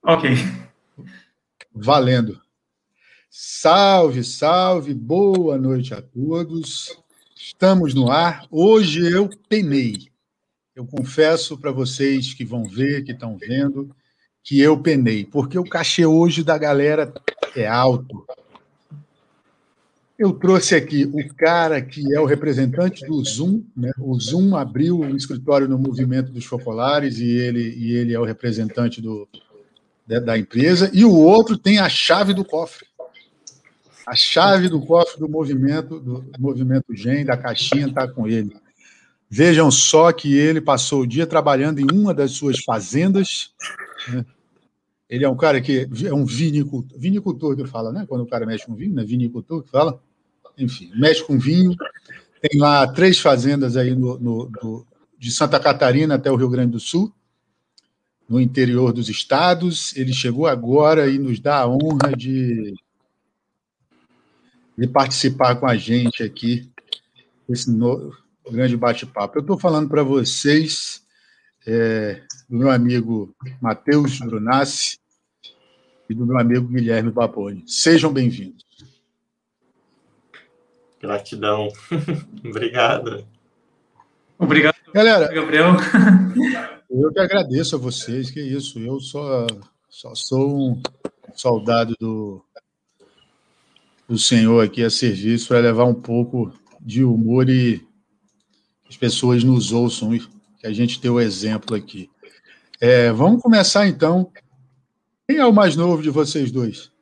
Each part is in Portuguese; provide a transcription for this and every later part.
Ok. Valendo. Salve, salve, boa noite a todos. Estamos no ar. Hoje eu penei. Eu confesso para vocês que vão ver, que estão vendo, que eu penei, porque o cachê hoje da galera é alto. Eu trouxe aqui o cara que é o representante do Zoom, né? O Zoom abriu um escritório no movimento dos Focolares e ele, e ele é o representante do, da empresa, e o outro tem a chave do cofre. A chave do cofre do movimento, do movimento GEM, da caixinha, está com ele. Vejam só que ele passou o dia trabalhando em uma das suas fazendas. Né? Ele é um cara que é um vinicultor, vinicultor que fala, né? Quando o cara mexe com vinho, né? Vinicultor que fala enfim, mexe com vinho. Tem lá três fazendas aí no, no, de Santa Catarina até o Rio Grande do Sul, no interior dos estados. Ele chegou agora e nos dá a honra de, de participar com a gente aqui desse no, grande bate-papo. Eu estou falando para vocês é, do meu amigo Matheus Brunassi e do meu amigo Guilherme Baboni. Sejam bem-vindos. Gratidão. Obrigado. Obrigado, Galera, Gabriel. Eu que agradeço a vocês, que isso. Eu só, só sou um soldado do, do Senhor aqui a serviço para levar um pouco de humor e as pessoas nos ouçam e que a gente tenha o exemplo aqui. É, vamos começar então. Quem é o mais novo de vocês dois?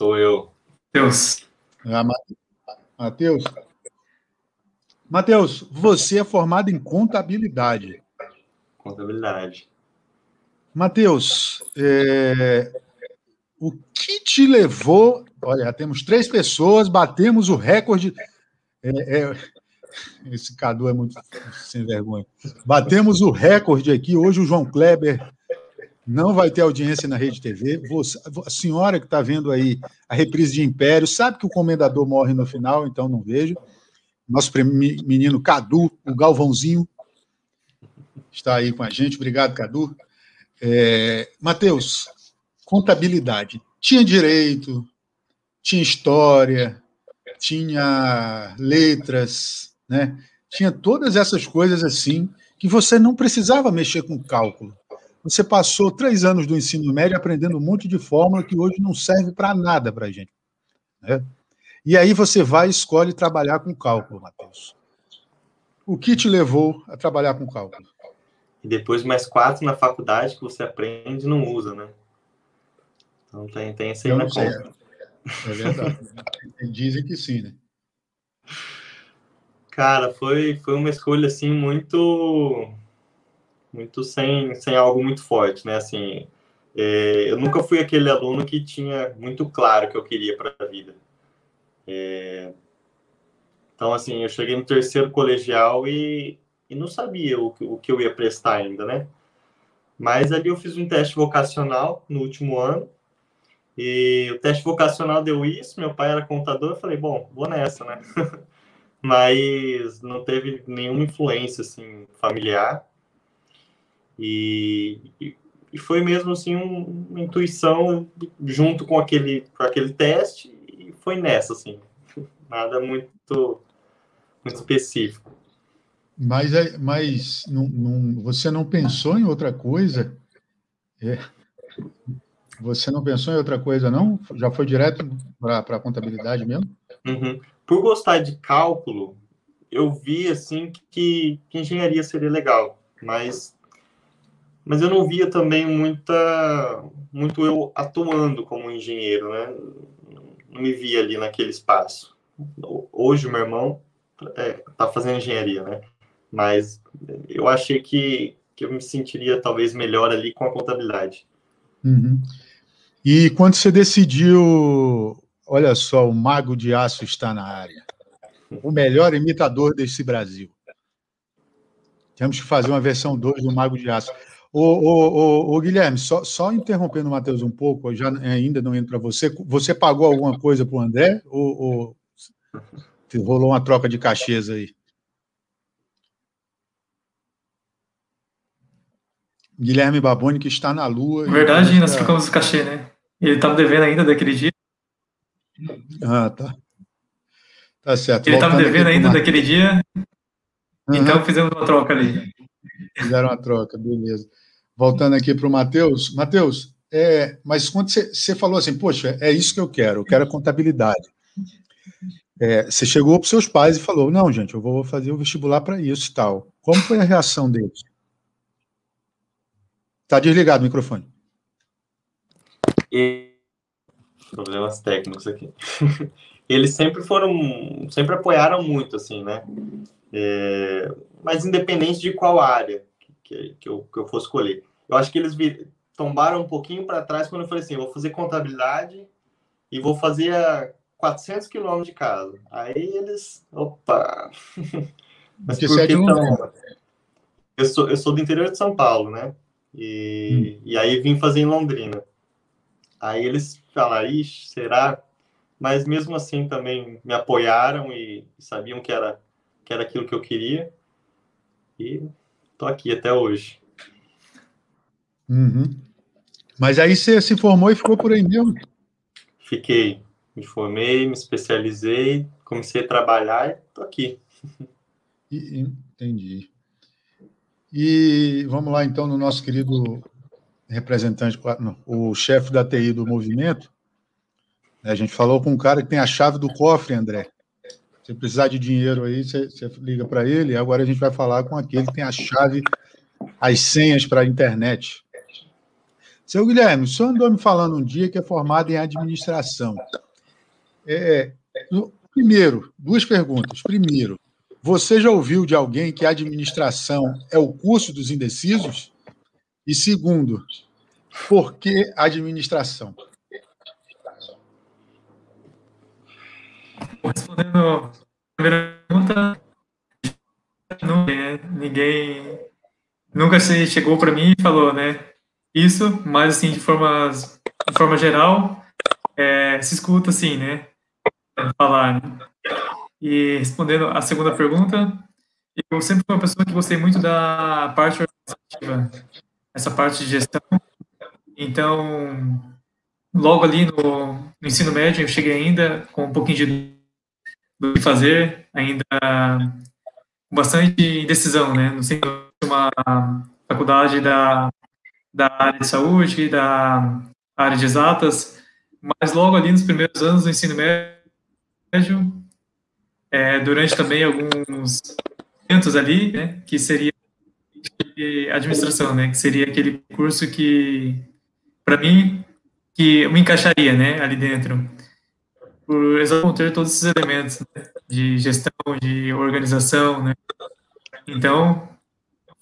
Sou eu. Deus. Ah, Matheus. Matheus, você é formado em contabilidade. Contabilidade. Matheus, é... o que te levou? Olha, já temos três pessoas, batemos o recorde. É, é... Esse Cadu é muito sem vergonha. Batemos o recorde aqui. Hoje o João Kleber não vai ter audiência na Rede TV. Você, a senhora que está vendo aí a reprise de Império, sabe que o comendador morre no final, então não vejo. Nosso menino Cadu, o Galvãozinho, está aí com a gente. Obrigado, Cadu. É, Matheus, contabilidade. Tinha direito, tinha história, tinha letras, né? Tinha todas essas coisas assim que você não precisava mexer com cálculo. Você passou três anos do ensino médio aprendendo um monte de fórmula que hoje não serve para nada para a gente. Né? E aí você vai e escolhe trabalhar com cálculo, Matheus. O que te levou a trabalhar com cálculo? E depois mais quatro na faculdade que você aprende e não usa, né? Então tem, tem esse aí na conta. É verdade. Dizem que sim, né? Cara, foi, foi uma escolha assim muito muito sem, sem algo muito forte, né? Assim, é, eu nunca fui aquele aluno que tinha muito claro o que eu queria para a vida. É, então, assim, eu cheguei no terceiro colegial e, e não sabia o, o que eu ia prestar ainda, né? Mas ali eu fiz um teste vocacional no último ano e o teste vocacional deu isso. Meu pai era contador, eu falei, bom, vou nessa, né? Mas não teve nenhuma influência assim familiar. E, e foi mesmo assim um, uma intuição junto com aquele, com aquele teste e foi nessa, assim. Nada muito, muito específico. Mas, é, mas não, não, você não pensou em outra coisa? É. Você não pensou em outra coisa, não? Já foi direto para a contabilidade mesmo? Uhum. Por gostar de cálculo, eu vi assim que, que engenharia seria legal, mas mas eu não via também muita muito eu atuando como engenheiro, né? Não me via ali naquele espaço. Hoje o meu irmão é, tá fazendo engenharia, né? Mas eu achei que, que eu me sentiria talvez melhor ali com a contabilidade. Uhum. E quando você decidiu, olha só, o Mago de Aço está na área, o melhor imitador desse Brasil. Temos que fazer uma versão 2 do Mago de Aço. Ô, ô, ô, Guilherme, só, só interrompendo o Matheus um pouco, já ainda não indo para você, você pagou alguma coisa para o André ou, ou rolou uma troca de cachês aí? Guilherme Baboni, que está na Lua. Verdade, nós ficamos no cachê, né? Ele estava devendo ainda daquele dia. Ah, tá. Tá certo. Ele estava devendo ainda daquele dia. Uhum. Então fizemos uma troca ali. Fizeram uma troca, beleza. Voltando aqui para o Matheus. Matheus, é, mas quando você, falou assim, poxa, é isso que eu quero, eu quero a contabilidade. É, você chegou para os seus pais e falou, não, gente, eu vou fazer o vestibular para isso e tal. Como foi a reação deles? Está desligado o microfone. E... Problemas técnicos aqui. Eles sempre foram, sempre apoiaram muito, assim, né? É... Mas independente de qual área que, que, eu, que eu fosse escolher. Eu acho que eles vir... tombaram um pouquinho para trás quando eu falei assim, vou fazer contabilidade e vou fazer a 400 quilômetros de casa. Aí eles, opa! Mas porque, porque então, eu sou, eu sou do interior de São Paulo, né? E, hum. e aí vim fazer em Londrina. Aí eles falaram, ixi, será? Mas mesmo assim também me apoiaram e sabiam que era, que era aquilo que eu queria. E tô aqui até hoje. Uhum. Mas aí você se formou e ficou por aí mesmo? Fiquei. Me formei, me especializei, comecei a trabalhar e tô aqui. Entendi. E vamos lá, então, no nosso querido representante, o chefe da TI do movimento. A gente falou com um cara que tem a chave do cofre, André. Se precisar de dinheiro aí, você, você liga para ele. Agora a gente vai falar com aquele que tem a chave, as senhas para a internet. Seu Guilherme, o senhor andou me falando um dia que é formado em administração. É, primeiro, duas perguntas. Primeiro, você já ouviu de alguém que a administração é o curso dos indecisos? E segundo, por que administração? Respondendo a primeira pergunta, é, ninguém nunca se chegou para mim e falou, né? Isso, mas assim, de forma, de forma geral, é, se escuta assim, né? Falar, né? E respondendo a segunda pergunta, eu sempre fui uma pessoa que gostei muito da parte organizativa, essa parte de gestão. Então, logo ali no, no ensino médio, eu cheguei ainda com um pouquinho de do que fazer, ainda com bastante indecisão, né? Sentido de uma faculdade da, da área de saúde, da área de exatas, mas logo ali nos primeiros anos do ensino médio, é, durante também alguns momentos ali, né, que seria administração, né, que seria aquele curso que, para mim, que me encaixaria, né, ali dentro, por ter todos esses elementos né, de gestão, de organização, né, então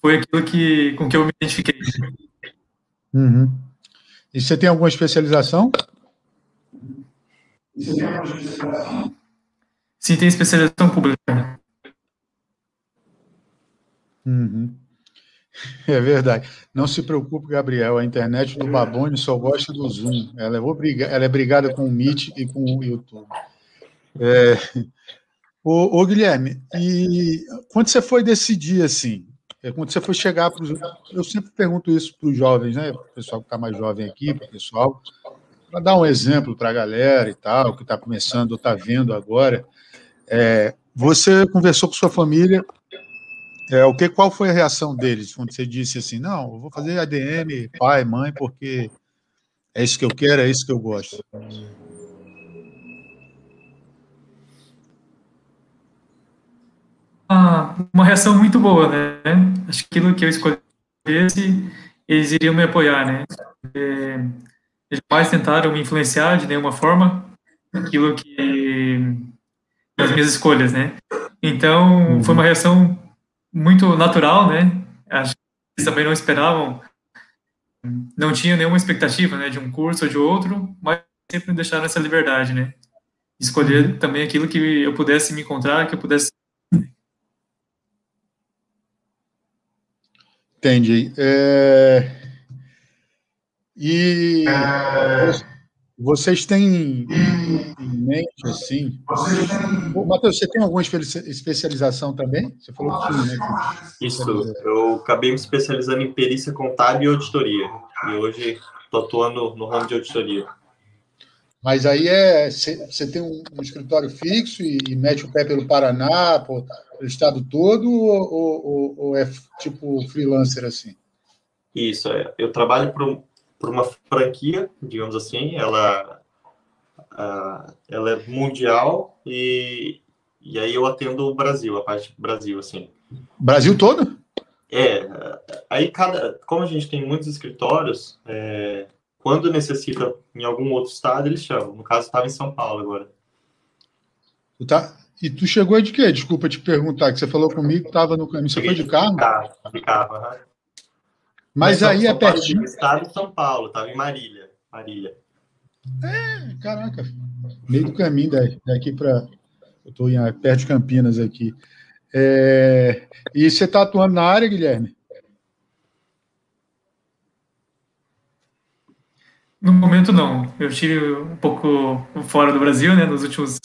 foi aquilo que com que eu me identifiquei. Uhum. E você tem alguma especialização? Sim, tem especialização pública. Uhum. É verdade. Não se preocupe, Gabriel. A internet do Babone só gosta do Zoom. Ela é, obrigada, ela é brigada com o Meet e com o YouTube. É... Ô, ô, Guilherme, e quando você foi decidir assim, quando você foi chegar para os. Eu sempre pergunto isso para os jovens, né? O pessoal que está mais jovem aqui, para o pessoal, para dar um exemplo para a galera e tal, que está começando ou está vendo agora. É, você conversou com sua família, é, o que, qual foi a reação deles quando você disse assim, não, eu vou fazer ADM, pai, mãe, porque é isso que eu quero, é isso que eu gosto? Uma reação muito boa, né? Acho que aquilo que eu escolhesse, eles iriam me apoiar, né? É, eles mais tentaram me influenciar de nenhuma forma, aquilo que das minhas escolhas, né? Então, uhum. foi uma reação muito natural, né? Acho que eles também não esperavam, não tinham nenhuma expectativa, né, de um curso ou de outro, mas sempre me deixaram essa liberdade, né? Escolher uhum. também aquilo que eu pudesse me encontrar, que eu pudesse. Entendi. É... E vocês têm em mente, assim... Matheus, você tem alguma especialização também? Você falou que né? Isso, eu acabei me especializando em perícia contábil e auditoria. E hoje estou atuando no ramo de auditoria. Mas aí é você tem um, escritório fixo e, e, mete o pé pelo Paraná, estado todo, ou, ou, ou, é tipo freelancer assim? Isso, é. eu trabalho por, uma franquia, digamos assim, ela, ela é mundial e, e aí eu atendo o Brasil, a parte do Brasil, assim. Brasil todo? É, aí cada, como a gente tem muitos escritórios, é, quando necessita em algum outro estado, eles chamam. No caso, estava em São Paulo agora. Tá. E tu chegou de quê? Desculpa te perguntar, que você falou comigo que estava no caminho. Você foi de carro? Carro, de carro, uhum. Mas, Mas aí é pertinho. Estado de São Paulo, estava em Marília. Marília. É, caraca. Meio do caminho daqui para. Eu estou perto de Campinas aqui. É... E você está atuando na área, Guilherme? No momento, não. Eu estive um pouco fora do Brasil, né, nos últimos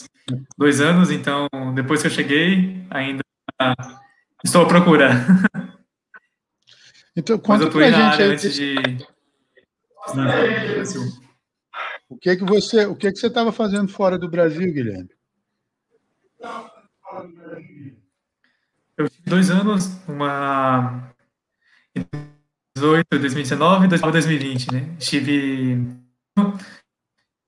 dois anos, então, depois que eu cheguei, ainda estou à procura. Então, conta Mas eu pra gente aí, antes de... O que é que você, o que é que você estava fazendo fora do Brasil, Guilherme? Eu tive dois anos, uma 2018, 2019 e 2020, né? Estive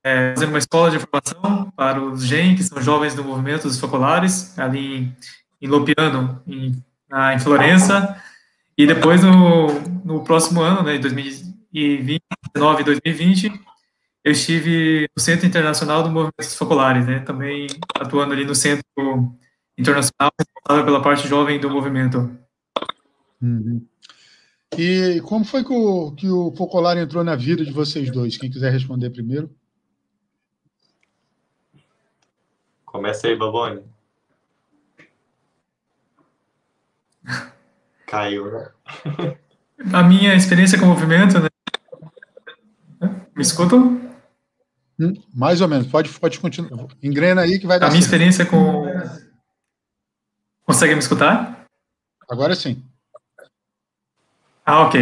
é, fazendo uma escola de formação para os GEM, que são jovens do movimento dos focolares, ali em, em Lopiano, em, na, em Florença. E depois, no, no próximo ano, né, 2020, 2019 e 2020, eu estive no Centro Internacional do Movimento dos Focolares, né? Também atuando ali no Centro Internacional, responsável pela parte jovem do movimento. Uhum. E como foi que o, que o Focolar entrou na vida de vocês dois? Quem quiser responder primeiro. Começa aí, Babone. Caiu, né? A minha experiência com o movimento, né? Me escutam? Hum, mais ou menos, pode, pode continuar. Engrena aí que vai dar. A minha certo. experiência com. Consegue me escutar? Agora sim. Ah, ok.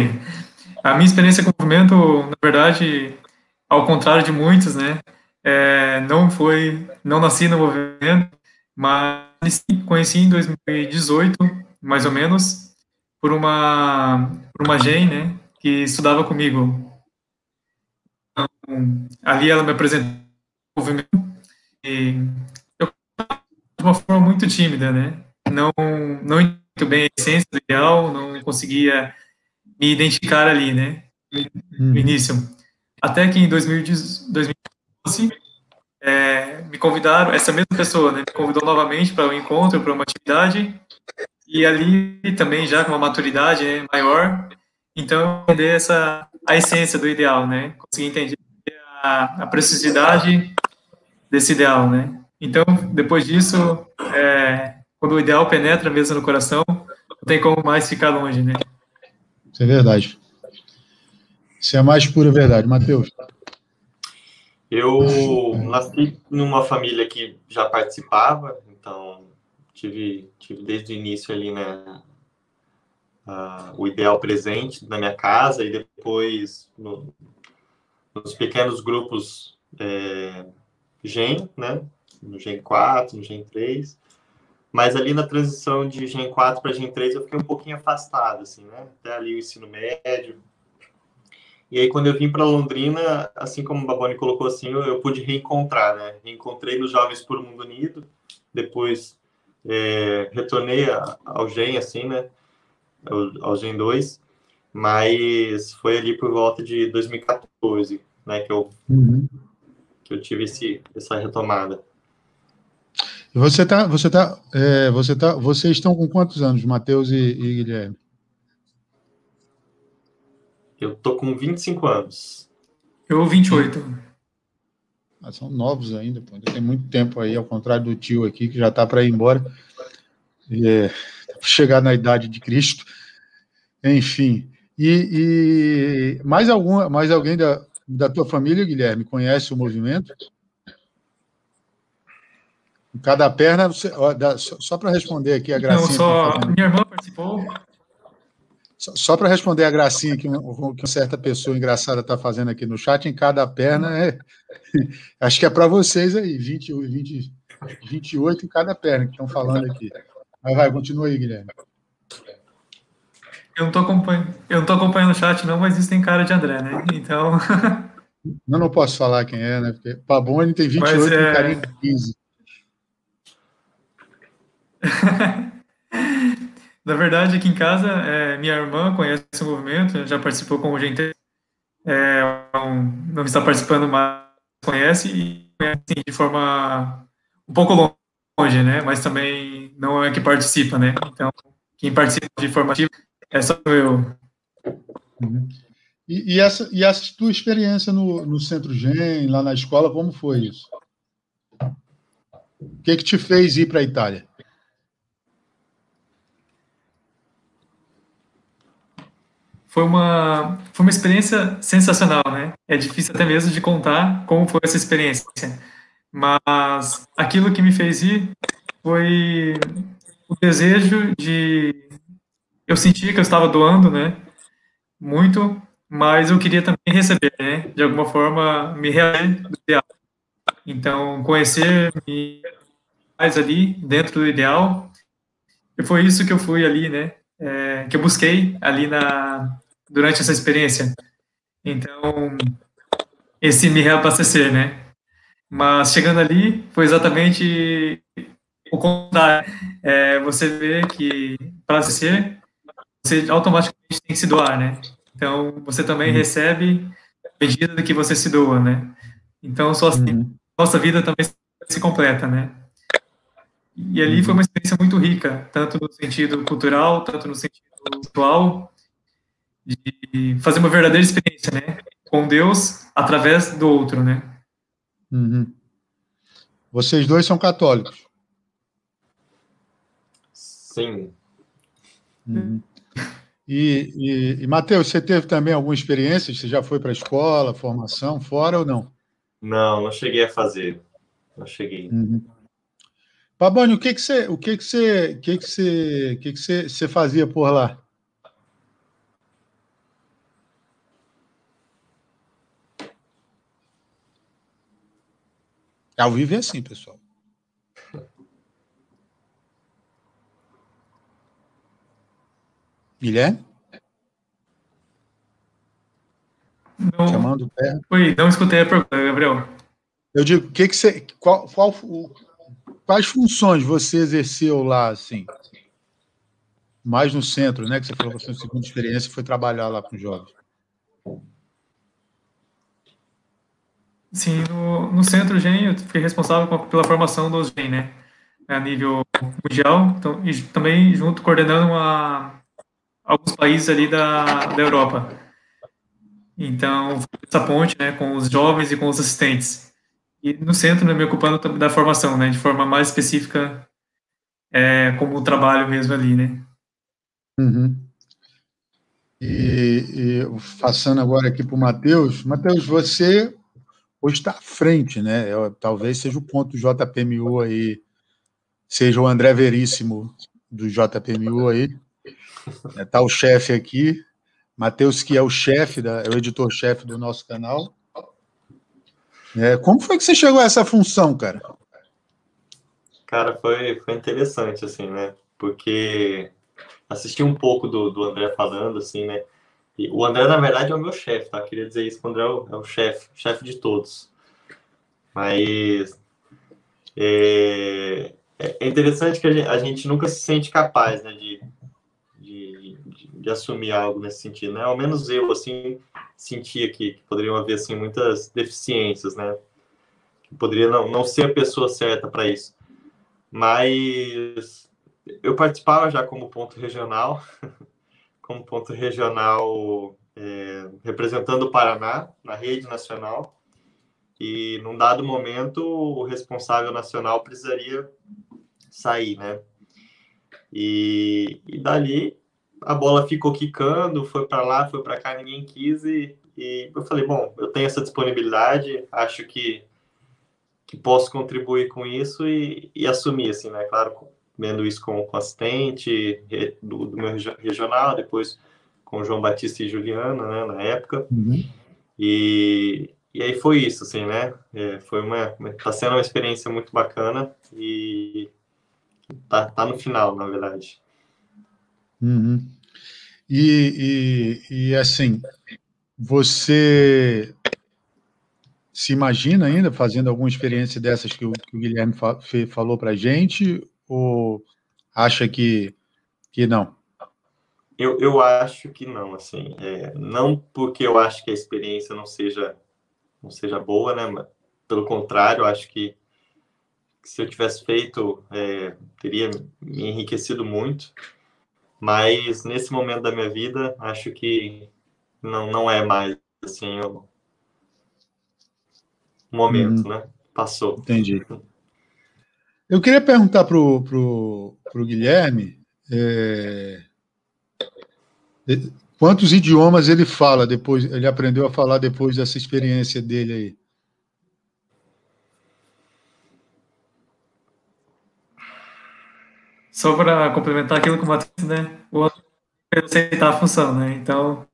A minha experiência com o movimento, na verdade, ao contrário de muitos, né, é, não foi, não nasci no movimento, mas conheci em 2018, mais ou menos, por uma, por uma gen, né, que estudava comigo. Então, ali ela me apresentou o movimento e eu de uma forma muito tímida, né, não, não muito bem a essência do ideal, não conseguia me identificar ali, né? No uhum. início. Até que em 2012, é, me convidaram, essa mesma pessoa, né, me convidou novamente para um encontro, para uma atividade, e ali também já com uma maturidade né, maior, então entender essa a essência do ideal, né? Consegui entender a, a preciosidade desse ideal, né? Então, depois disso, é, quando o ideal penetra mesmo no coração, não tem como mais ficar longe, né? Isso é verdade. Isso é a mais pura verdade. Matheus. Eu nasci numa família que já participava, então tive, tive desde o início ali, né, uh, o ideal presente na minha casa e depois no, nos pequenos grupos é, GEM, né, no GEM 4, no GEM 3, mas ali na transição de Gen 4 para Gen 3 eu fiquei um pouquinho afastado, assim, né? Até ali o ensino médio. E aí quando eu vim para Londrina, assim como o Baboni colocou assim, eu, eu, pude reencontrar, né? Reencontrei nos Jovens por Mundo Unido, depois é, retornei ao Gen, assim, né? Ao, ao Gen 2, mas foi ali por volta de 2014, né? Que eu, uhum. que eu tive esse, essa retomada. Você tá, você tá, é, você tá, vocês estão com quantos anos, Matheus e, e Guilherme? Eu tô com 25 anos. Eu 28. Ah, são novos ainda, pô. Tem muito tempo aí, ao contrário do tio aqui, que já tá para ir embora. É, chegar na idade de Cristo. Enfim. E, e mais, algum, mais alguém da, da tua família, Guilherme, conhece o movimento? Cada perna, você, ó, dá, só, só para responder aqui a gracinha. Não, só minha irmã participou. Só, só para responder a gracinha que, um, que uma certa pessoa engraçada está fazendo aqui no chat, em cada perna é. Acho que é para vocês aí, 20, 20, 28 em cada perna que estão falando aqui. Mas vai, continua aí, Guilherme. Eu não estou acompanhando, eu não tô acompanhando o chat, não, mas isso tem cara de André, né? Então. Eu não posso falar quem é, né? Porque Paboni tem 28 mas, é... e carinho de 15. Na verdade, aqui em casa, é, minha irmã conhece o movimento, já participou com o gente, é, não, não está participando, mas conhece e conhece assim, de forma um pouco longe, né? Mas também não é que participa, né? Então, quem participa de forma ativa é só eu. E, e, essa, e essa tua experiência no, no Centro Gen, lá na escola, como foi isso? O que, que te fez ir para a Itália? Foi uma, foi uma experiência sensacional, né? É difícil até mesmo de contar como foi essa experiência. Mas aquilo que me fez ir foi o desejo de. Eu sentia que eu estava doando, né? Muito, mas eu queria também receber, né? De alguma forma, me realizar do ideal. Então, conhecer mais ali, dentro do ideal. E foi isso que eu fui ali, né? É, que eu busquei ali na, durante essa experiência. Então, esse me reabastecer, né? Mas chegando ali, foi exatamente o contrário. É, você vê que para abastecer, você automaticamente tem que se doar, né? Então, você também uhum. recebe a medida do que você se doa, né? Então, só assim, uhum. nossa vida também se completa, né? E ali foi uma experiência muito rica, tanto no sentido cultural, tanto no sentido espiritual, de fazer uma verdadeira experiência, né? Com Deus através do outro, né? Uhum. Vocês dois são católicos? Sim. Uhum. E, e, e Matheus, você teve também alguma experiência? Você já foi para a escola, formação, fora ou não? Não, não cheguei a fazer. Não cheguei. Uhum. Paboni, o que que você, o que que você, o que que você, o que que você, você fazia por lá? Ao vivo é assim, pessoal. Guilherme? Não, Chamando o pé. Oi, não escutei a pergunta, Gabriel. Eu digo, que que você, qual, qual, quais funções você exerceu lá, assim? Mais no centro, né? Que você falou que a sua segunda experiência foi trabalhar lá com jovens. Sim, no, no centro GEM eu fui responsável pela formação dos GEM, né? A nível mundial, então, e também junto coordenando alguns países ali da, da Europa. Então, essa ponte né, com os jovens e com os assistentes. E no centro, né, me ocupando da formação, né, de forma mais específica, é, como o trabalho mesmo ali, né. Uhum. E, e passando agora aqui para o Matheus. Matheus, você hoje está à frente, né? É, talvez seja o ponto do JPMU aí, seja o André Veríssimo do JPMU aí. Está o chefe aqui, Matheus, que é o chefe, é o editor-chefe do nosso canal. É, como foi que você chegou a essa função, cara? Cara, foi, foi interessante, assim, né? Porque assisti um pouco do, do André falando, assim, né? O André, na verdade, é o meu chefe, tá? Queria dizer isso, o André é o, é o chefe, chefe de todos. Mas é, é interessante que a gente, a gente, nunca se sente capaz, né, de, de, de, de, assumir algo nesse sentido, né? Ao menos eu, assim, sentia que, que poderiam haver, assim, muitas deficiências, né? Que poderia não, não ser a pessoa certa para isso. Mas eu participava já como ponto regional como ponto regional é, representando o Paraná na rede nacional. E num dado momento, o responsável nacional precisaria sair, né? E, e dali a bola ficou quicando, foi para lá, foi para cá, ninguém quis e, e, eu falei, bom, eu tenho essa disponibilidade, acho que que posso contribuir com isso e, e assumir, assim, né? Claro, vendo isso com, com assistente do, do, meu regional, depois com João Batista e Juliana, né, na época. Uhum. E, e aí foi isso, assim, né? É, foi uma, tá sendo uma experiência muito bacana e tá, tá no final, na verdade. Uhum. E, e, e, assim, você se imagina ainda fazendo alguma experiência dessas que o, que o Guilherme fa falou para a gente, ou acha que, que não? Eu, eu acho que não, assim, é, não porque eu acho que a experiência não seja não seja boa, né? Mas, pelo contrário, eu acho que se eu tivesse feito, é, teria me enriquecido muito. Mas nesse momento da minha vida, acho que não, não é mais assim o momento, hum, né? Passou. Entendi. Eu queria perguntar para o pro, pro Guilherme é, quantos idiomas ele fala depois, ele aprendeu a falar depois dessa experiência dele aí. Só para complementar aquilo que o Matheus, né? O aceitar a função, né? Então,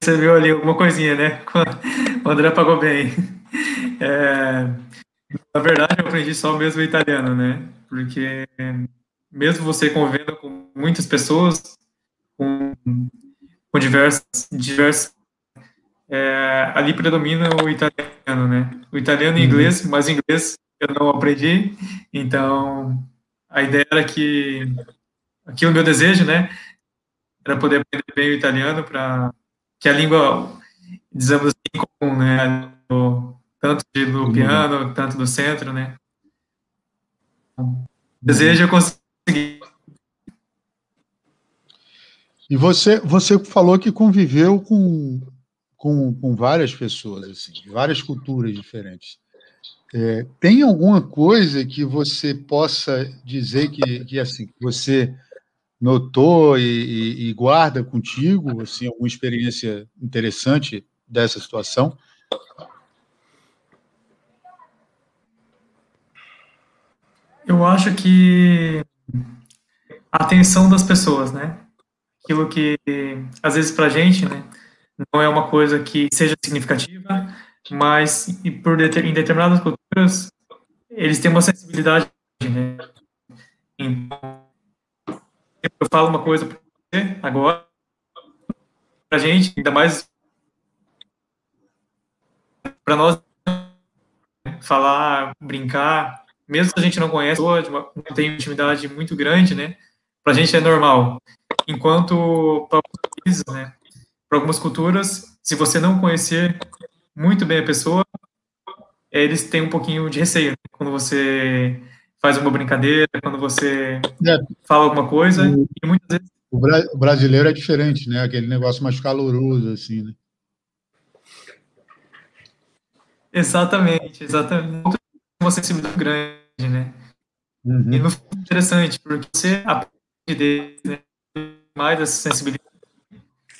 você viu ali alguma coisinha, né? O André pagou bem. É, na verdade, eu aprendi só mesmo italiano, né? Porque mesmo você convivendo com muitas pessoas, com, com diversas, diversas é, ali predomina o italiano, né? O italiano e uhum. inglês, mas inglês eu não aprendi, então a ideia era que aqui o meu desejo, né, era poder aprender bem o italiano para que a língua, dizemos assim, comum, né, do, tanto do uhum. piano, tanto do centro, né. O desejo eu consegui. E você, você falou que conviveu com, com, com várias pessoas, assim, de várias culturas diferentes. É, tem alguma coisa que você possa dizer que, que assim, você notou e, e, e, guarda contigo, assim, alguma experiência interessante dessa situação? Eu acho que a atenção das pessoas, né? Aquilo que, às vezes, para a gente, né, não é uma coisa que seja significativa, mas por em determinadas culturas eles têm uma sensibilidade, né? Então, eu falo uma coisa para você agora, para gente, ainda mais para nós falar, brincar, mesmo se a gente não conhece, não tem intimidade muito grande, né? Para a gente é normal. Enquanto para né? Para algumas culturas, se você não conhecer muito bem a pessoa, eles têm um pouquinho de receio né? quando você faz uma brincadeira, quando você é. fala alguma coisa, o, e muitas vezes... O, bra o, brasileiro é diferente, né? Aquele negócio mais caloroso, assim, né? Exatamente, exatamente. Uma sensibilidade grande, né? Uhum. E no é interessante, porque você aprende deles, né? mais essa sensibilidade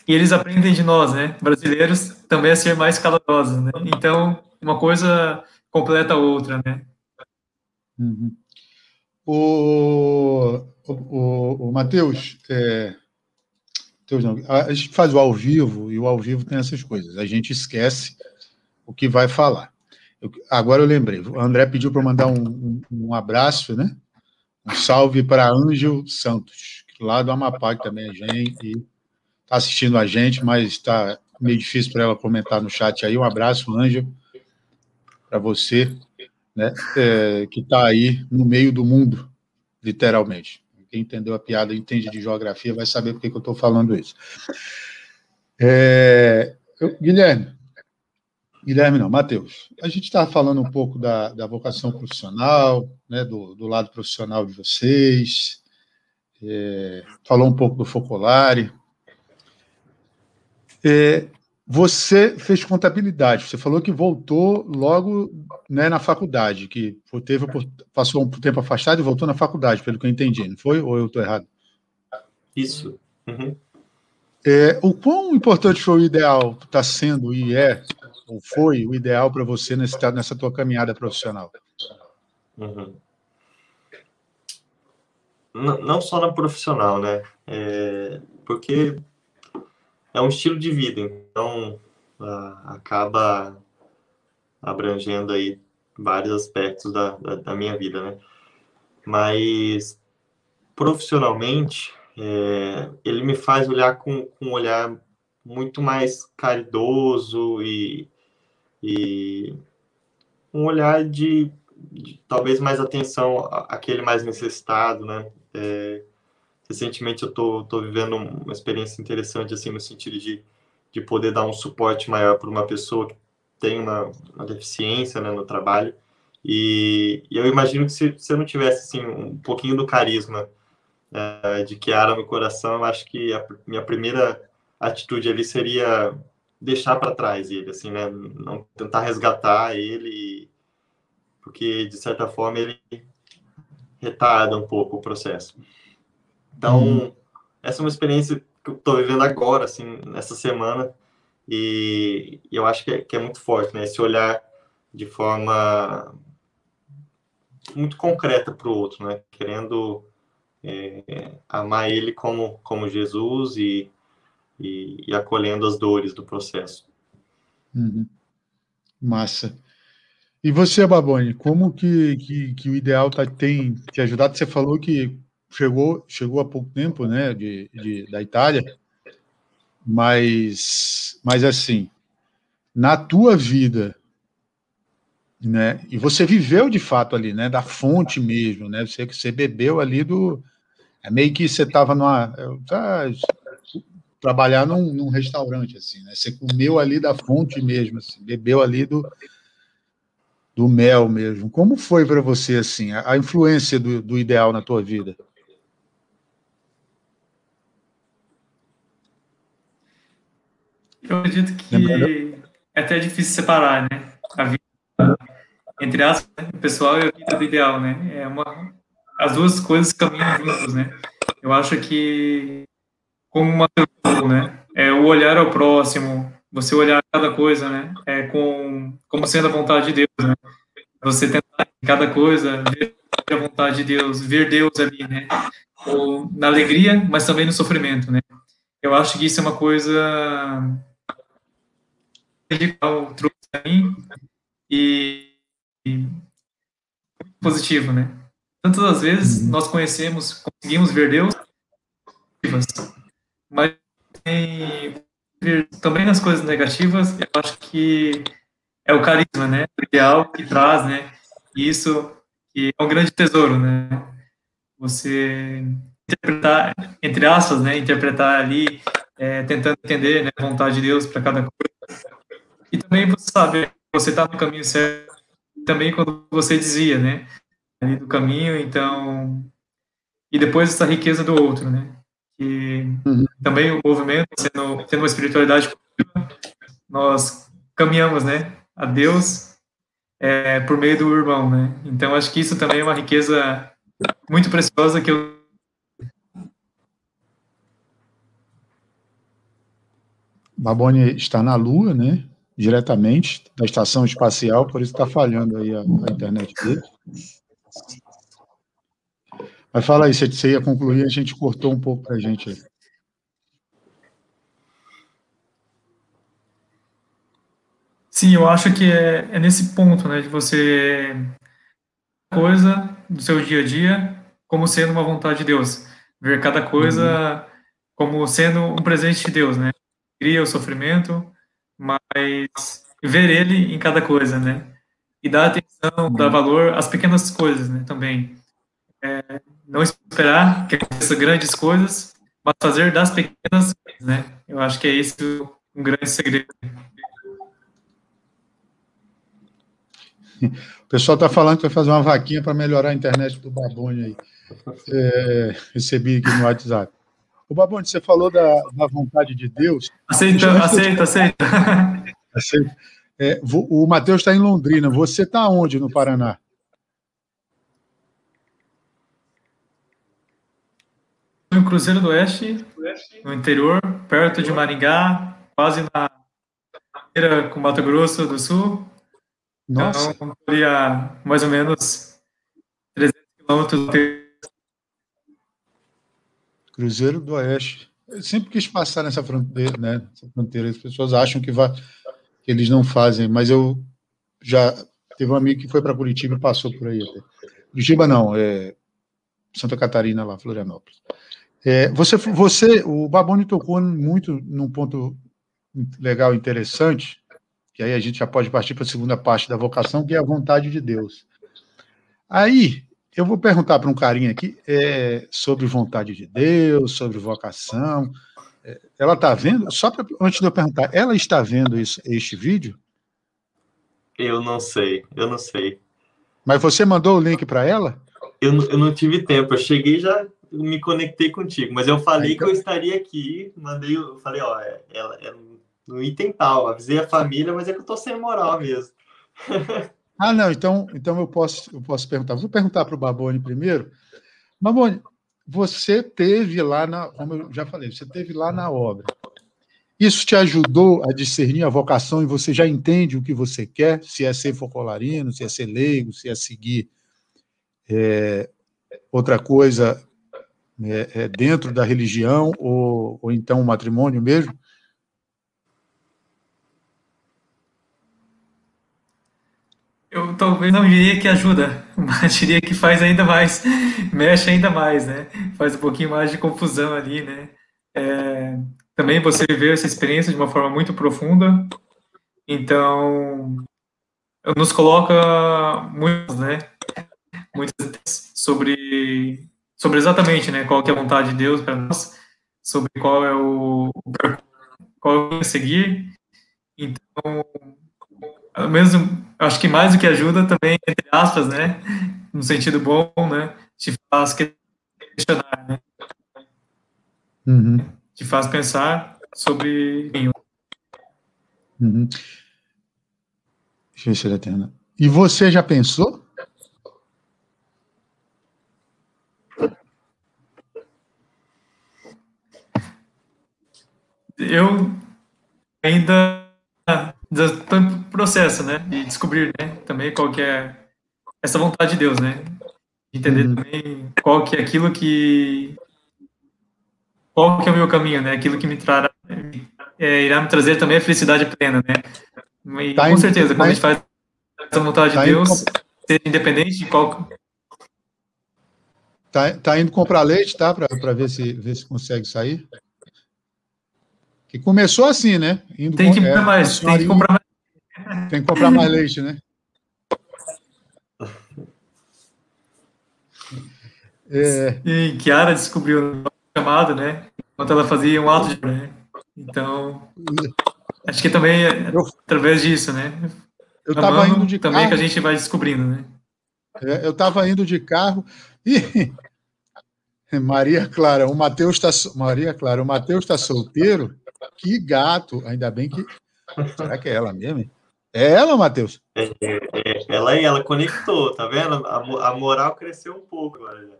e eles aprendem de nós, né, brasileiros, também a ser mais calorosos, né? Então, uma coisa completa a outra, né? Uhum. O, o, o, o Matheus, é, não, a gente faz o ao vivo e o ao vivo tem essas coisas. A gente esquece o que vai falar. Eu, agora eu lembrei. O André pediu para mandar um, um, um, abraço, né? Um salve para Ângel Santos, lá do Amapá, que também é gente. E está assistindo a gente, mas está meio difícil para ela comentar no chat aí. Um abraço, Ângelo, para você, né, é, que está aí no meio do mundo, literalmente. Quem entendeu a piada, entende de geografia, vai saber por que eu estou falando isso. É, eu, Guilherme, Guilherme não, Matheus, a gente estava falando um pouco da, da vocação profissional, né, do, do lado profissional de vocês, é, falou um pouco do Focolare, é, você fez contabilidade, você falou que voltou logo né, na faculdade, que teve, passou um tempo afastado e voltou na faculdade, pelo que eu entendi, não foi? Ou eu estou errado? Isso, Uhum. É, o quão importante foi o ideal, está sendo e é, ou foi o ideal para você nesse, nessa tua caminhada profissional? Uhum. Não, não, só na profissional, né? É, porque é um estilo de vida, então uh, acaba abrangendo aí vários aspectos da, da, da minha vida, né? Mas profissionalmente, é, ele me faz olhar com, com um olhar muito mais caridoso e, e um olhar de, de, talvez mais atenção àquele mais necessitado, né? É, recentemente eu tô, tô vivendo uma experiência interessante, assim, no sentido de, de poder dar um suporte maior para uma pessoa que tem uma, uma deficiência né, no trabalho. E, e, eu imagino que se, se eu não tivesse, assim, um pouquinho do carisma é, de Kiara no coração, eu acho que a minha primeira atitude ali seria deixar para trás ele, assim, né? Não tentar resgatar ele, porque de certa forma ele retarda um pouco o processo. Então, uhum. essa é uma experiência que eu estou vivendo agora, assim, nessa semana, e, e eu acho que é, que é, muito forte, né? Esse olhar de forma muito concreta para o outro, né? Querendo é, amar ele como, como Jesus e, e, e, acolhendo as dores do processo. Uhum. Massa. E você, Baboni, como que, que, que o ideal tá, tem te ajudado? Você falou que chegou, chegou há pouco tempo, né, de, de, da Itália, mas, mas assim, na tua vida, né, e você viveu de fato ali, né, da fonte mesmo, né, você, você bebeu ali do, é meio que você estava numa, tá, trabalhar num, num, restaurante, assim, né, você comeu ali da fonte mesmo, assim, bebeu ali do, do mel mesmo. Como foi para você, assim, a, a influência do, do ideal na tua vida? Eu acredito que é até difícil separar, né? A vida, entre aspas, né? pessoal e a vida do ideal, né? É uma, as duas coisas caminham juntas, né? Eu acho que, como uma né? É o olhar ao próximo, você olhar cada coisa, né? É com, como sendo a vontade de Deus, né? Você tentar em cada coisa ver a vontade de Deus, ver Deus ali, né? Ou na alegria, mas também no sofrimento, né? Eu acho que isso é uma coisa radical trouxe para mim e, e positivo, né? Tantas as vezes uhum. nós conhecemos, conseguimos ver Deus, mas tem, também nas coisas negativas, eu acho que é o carisma, né? O ideal que traz, né? E isso que é um grande tesouro, né? Você interpretar, entre aspas, né? Interpretar ali, é, tentando entender né, a vontade de Deus para cada coisa e também você sabe, você está no caminho certo, também quando você dizia, né? Ali do caminho, então. E depois essa riqueza do outro, né? Que uhum. também o movimento, sendo, tendo uma espiritualidade, nós caminhamos, né? A Deus é, por meio do irmão, né? Então acho que isso também é uma riqueza muito preciosa que eu Baboni está na Lua, né? diretamente da estação espacial, por isso está falhando aí a, a, internet dele. Mas fala aí, você ia concluir, a gente cortou um pouco para a gente aí. Sim, eu acho que é, é nesse ponto, né, de você coisa do seu dia a dia como sendo uma vontade de Deus, ver cada coisa uhum. como sendo um presente de Deus, né? Cria o sofrimento, mas ver ele em cada coisa, né? E dar atenção, dar valor às pequenas coisas, né? Também. É, não esperar que aconteça grandes coisas, mas fazer das pequenas coisas, né? Eu acho que é esse um grande segredo. O pessoal está falando que vai fazer uma vaquinha para melhorar a internet do Babone aí. É, recebi aqui no WhatsApp. O Babonde, você falou da, da vontade de Deus. Aceita, aceita, aceita. aceita. É, o Matheus está em Londrina. Você está onde no Paraná? No Cruzeiro do Oeste, no interior, perto de Maringá, quase na fronteira com Mato Grosso do Sul. Nossa. Então, seria mais ou menos 300 quilômetros. Cruzeiro do Oeste. Eu sempre quis passar nessa fronteira, né? Essa fronteira. As pessoas acham que, vai, que eles não fazem, mas eu já teve um amigo que foi para Curitiba e passou por aí até. Curitiba não, é Santa Catarina lá, Florianópolis. É, você, você, o Baboni tocou muito num ponto legal, interessante, que aí a gente já pode partir para a segunda parte da vocação, que é a vontade de Deus. Aí, eu vou perguntar para um carinha aqui é, sobre vontade de Deus, sobre vocação. É, ela está vendo? Só pra, antes de eu perguntar, ela está vendo isso, este vídeo? Eu não sei, eu não sei. Mas você mandou o link para ela? Eu, eu não tive tempo, eu cheguei já me conectei contigo, mas eu falei então... que eu estaria aqui, mandei, eu falei, ó, é, ela é, no item tal, avisei a família, mas é que eu tô sem moral mesmo. ah, não, então, então eu posso, eu posso perguntar. Vou perguntar para o Baboni primeiro. Baboni, você teve lá na, como eu já falei, você teve lá na obra. Isso te ajudou a discernir a vocação e você já entende o que você quer, se é ser focolarino, se é ser leigo, se é seguir é, outra coisa é, é, dentro da religião ou, ou então o matrimônio mesmo? Eu talvez não diria que ajuda, mas diria que faz ainda mais, mexe ainda mais, né? Faz um pouquinho mais de confusão ali, né? É, também você vê essa experiência de uma forma muito profunda, então nos coloca muito, né? Muitas sobre sobre exatamente, né? Qual que é a vontade de Deus para nós, sobre qual é o qual é o seguir. Então mesmo, acho que mais do que ajuda também, entre aspas, né, no sentido bom, né, te faz questionar, né, uhum. te faz pensar sobre uhum. Atenda. E você já pensou? Eu ainda do processo, né? De descobrir, né? Também qual que é essa vontade de Deus, né? De entender uhum. também qual que é aquilo que qual que é o meu caminho, né? Aquilo que me trará é, irá me trazer também a felicidade plena, né? E, tá com certeza, quando tá a gente faz essa vontade tá de Deus, ser independente de qual Tá, tá indo comprar leite, tá? Para ver se, ver se consegue sair. Que começou assim, né? Indo tem que comprar é, mais, tem que comprar mais. Tem que comprar mais leite, né? É... E Kiara descobriu o chamado, né? Enquanto ela fazia um ato de. Né? Então, acho que também é através disso, né? Eu estava indo de também carro. que a gente vai descobrindo, né? É, eu estava indo de carro e Maria Clara, o Mateus está Maria Clara, o Mateus está solteiro que gato! Ainda bem que. Será que é ela mesmo? É ela, Matheus? É, é, é, ela aí, ela conectou, tá vendo? A, a moral cresceu um pouco agora.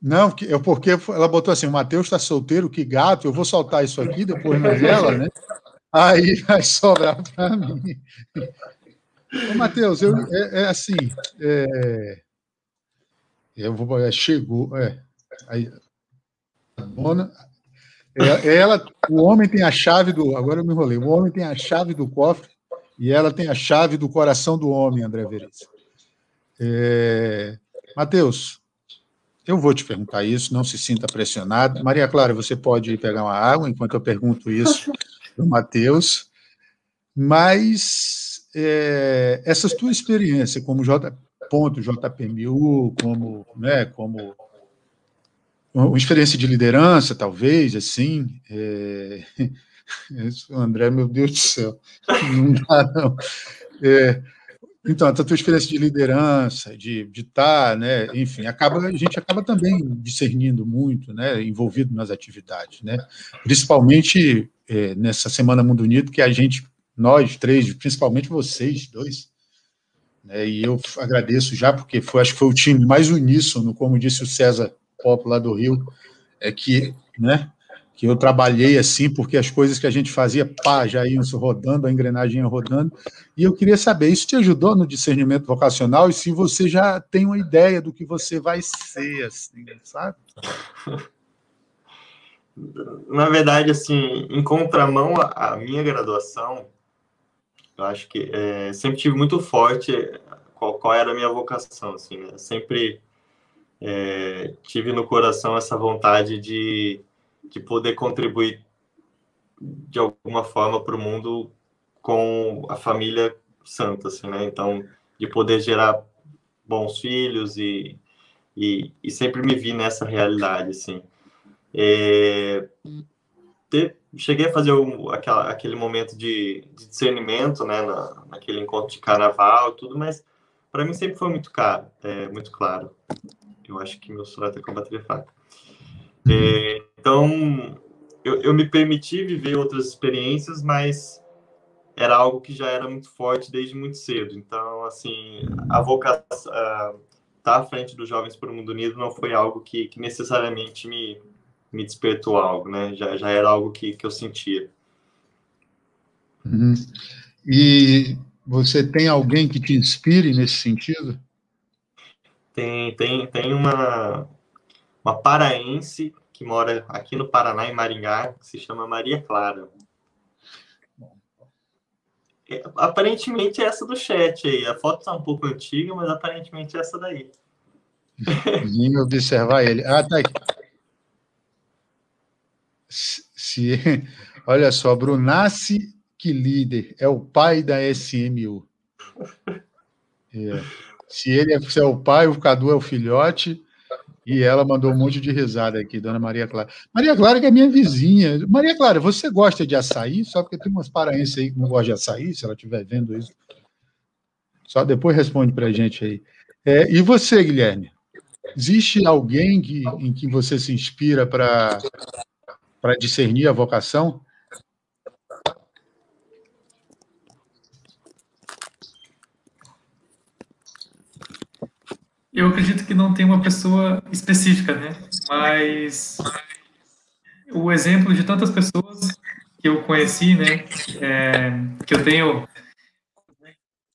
Não, é porque ela botou assim: o Matheus está solteiro, que gato, eu vou soltar isso aqui depois na dela, né? Aí vai sobrar para mim. Ô, Matheus, eu, é, é assim. É, eu vou. É, chegou. É, aí, a dona, é, ela, o homem tem a chave do. Agora eu me enrolei. O homem tem a chave do cofre e ela tem a chave do coração do homem, André Veríssimo. É, Mateus, eu vou te perguntar isso, não se sinta pressionado. Maria Clara, você pode ir pegar uma água enquanto eu pergunto isso para o Matheus. Mas é, essa tua experiência como J, ponto JPMU, como, né, como uma experiência de liderança, talvez, assim. É... André, meu Deus do céu, não dá, não. É... Então, a tua experiência de liderança, de, estar, tá, né, enfim, acaba, a gente acaba também discernindo muito, né, envolvido nas atividades, né, principalmente é, nessa Semana Mundo Unido, que a gente, nós três, principalmente vocês dois, né, e eu agradeço já, porque foi, acho que foi o time mais uníssono, como disse o César Pop lá do Rio, é que, né, que eu trabalhei assim, porque as coisas que a gente fazia, pá, já iam rodando, a engrenagem ia rodando, e eu queria saber, isso te ajudou no discernimento vocacional, e se você já tem uma ideia do que você vai ser, assim, sabe? Na verdade, assim, em contramão à minha graduação, eu acho que é, sempre tive muito forte qual, qual era a minha vocação, assim, né? Sempre é, tive no coração essa vontade de, de poder contribuir de alguma forma para o mundo com a família santa, assim, né? Então, de poder gerar bons filhos e, e, e sempre me vi nessa realidade, assim. É, cheguei a fazer aquela, aquele momento de, de discernimento, né, na, naquele encontro de carnaval e tudo, mas para mim sempre foi muito caro, é, muito claro. Eu acho que meu celular tem com a bateria fraca. É, então, eu, eu, me permiti viver outras experiências, mas era algo que já era muito forte desde muito cedo. Então, assim, a vocação, estar tá à frente dos Jovens por um Mundo Unido não foi algo que, que necessariamente me, me despertou algo, né? Já, já era algo que, que eu sentia. Uhum. E você tem alguém que te inspire nesse sentido? Tem, tem, tem uma, uma paraense que mora aqui no Paraná, em Maringá, que se chama Maria Clara. É, aparentemente é essa do chat aí. A foto está um pouco antiga, mas aparentemente é essa daí. Vim observar ele. Ah, tá aqui. Se, olha só, Brunassi que líder é o pai da SMU. É. Se ele é, se é o pai, o Cadu é o filhote. E ela mandou um monte de risada aqui, dona Maria Clara. Maria Clara, que é minha vizinha. Maria Clara, você gosta de açaí? Só porque tem umas paraenses aí que não gostam de açaí, se ela estiver vendo isso. Só depois responde para a gente aí. É, e você, Guilherme? Existe alguém que, em que você se inspira para discernir a vocação? Eu acredito que não tem uma pessoa específica, né? Mas o exemplo de tantas pessoas que eu conheci, né? É, que eu tenho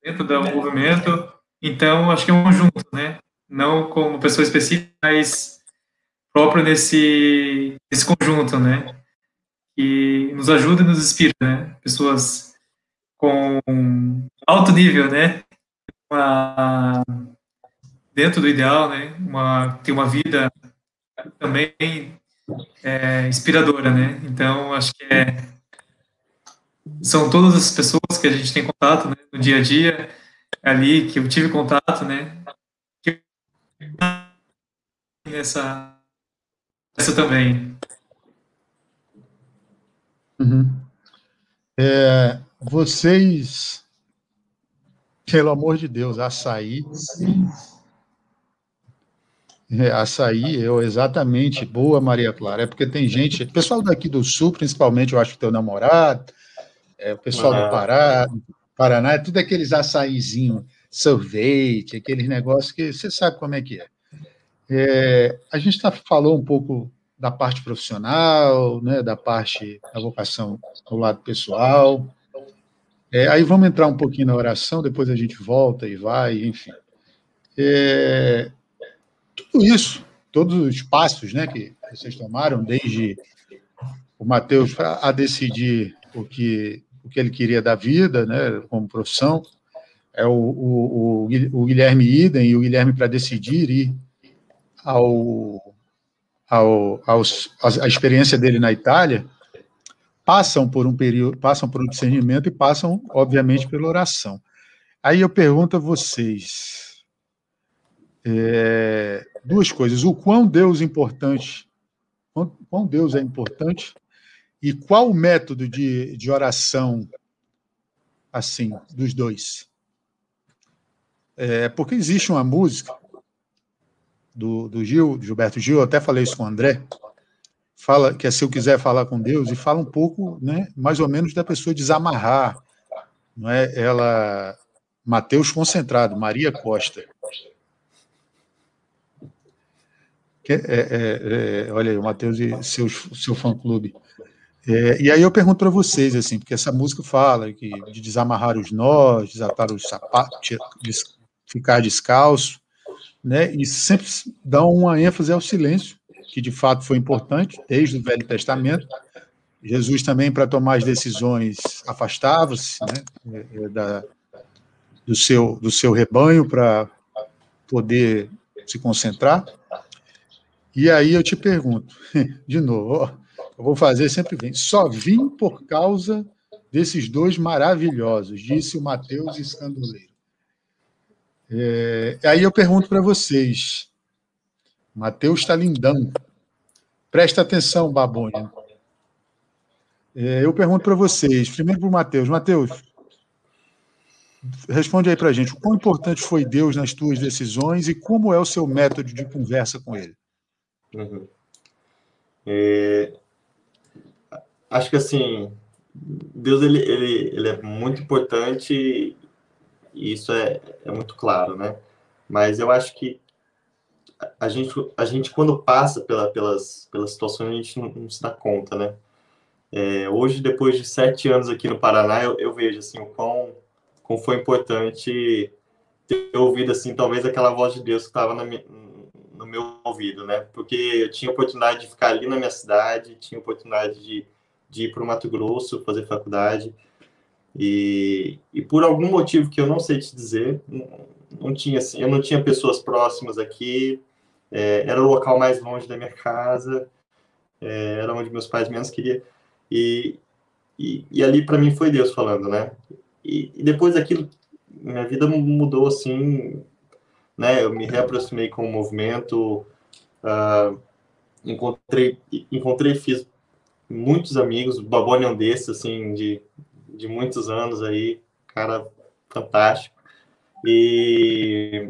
dentro do movimento, então acho que é um conjunto, né? Não como pessoa específica, mas próprio nesse, nesse conjunto, né? Que nos ajuda e nos inspira, né? Pessoas com alto nível, né? Uma dentro do ideal, né? Uma, ter uma vida também é, inspiradora, né? Então, acho que é, são todas as pessoas que a gente tem contato né, no dia a dia, ali, que eu tive contato, né? Que nessa também. Uhum. É, vocês, pelo amor de Deus, açaí. Sim açaí, eu exatamente, boa Maria Clara, é porque tem gente, pessoal daqui do Sul, principalmente, eu acho que teu namorado, é, o pessoal do Pará, Paraná, é tudo aqueles açaizinhos, sorvete, aqueles negócios que você sabe como é que é. é a gente tá, falou um pouco da parte profissional, né, da parte da vocação do lado pessoal. É, aí vamos entrar um pouquinho na oração, depois a gente volta e vai, enfim. É, tudo isso, todos os passos né, que vocês tomaram, desde o Mateus a decidir o que, o que ele queria da vida, né, como profissão, é o, o, o Guilherme Idem e o Guilherme para decidir ir ao, ao, aos, a experiência dele na Itália, passam por um período, passam por um discernimento e passam, obviamente, pela oração. Aí eu pergunto a vocês, é, duas coisas. O quão Deus é importante, quão, quão Deus é importante, e qual o método de, de oração, assim, dos dois. É, porque existe uma música do, do Gil, Gilberto Gil, eu até falei isso com o André, fala que é se eu quiser falar com Deus, e fala um pouco, né, mais ou menos, da pessoa desamarrar, não é? Ela, Mateus concentrado, Maria Costa. É, é, é, olha aí, o Matheus e seu, seu fã-clube. É, e aí eu pergunto para vocês, assim, porque essa música fala que, de desamarrar os nós, desatar os sapatos, ficar descalço, né? E sempre dá uma ênfase ao silêncio, que de fato foi importante desde o Velho Testamento. Jesus também, para tomar as decisões, afastava-se né, é, da, do, seu, do seu rebanho para poder se concentrar. E aí eu te pergunto, de novo, ó, eu vou fazer sempre bem. Só vim por causa desses dois maravilhosos, disse o Mateus Escandoleiro. É, aí eu pergunto para vocês, Mateus está lindão. Presta atenção, Babonha. É, eu pergunto para vocês, primeiro para o Mateus. Mateus, responde aí para a gente, o quão importante foi Deus nas tuas decisões e como é o seu método de conversa com Ele? Uhum. Acho que assim, Deus ele, ele, ele é muito importante e isso é, é muito claro, né? Mas eu acho que a gente, a gente quando passa pela, pelas, pelas situações, a gente não, não se dá conta, né? É, hoje, depois de sete anos aqui no Paraná, eu, eu vejo assim o quão, quão foi importante ter ouvido assim talvez aquela voz de Deus que estava no meu ouvido, né? Porque eu tinha oportunidade de ficar ali na minha cidade, tinha oportunidade de, de ir para o Mato Grosso fazer faculdade e, e por algum motivo que eu não sei te dizer, não, não tinha assim, eu não tinha pessoas próximas aqui, é, era o local mais longe da minha casa, é, era onde meus pais menos queriam. E, e, e ali para mim foi Deus falando, né? E, e, depois daquilo, minha vida mudou assim, né? Eu me reaproximei com o movimento, uh, encontrei, encontrei, fiz muitos amigos, o Babone é um desses, assim, de, de muitos anos aí, cara fantástico. E,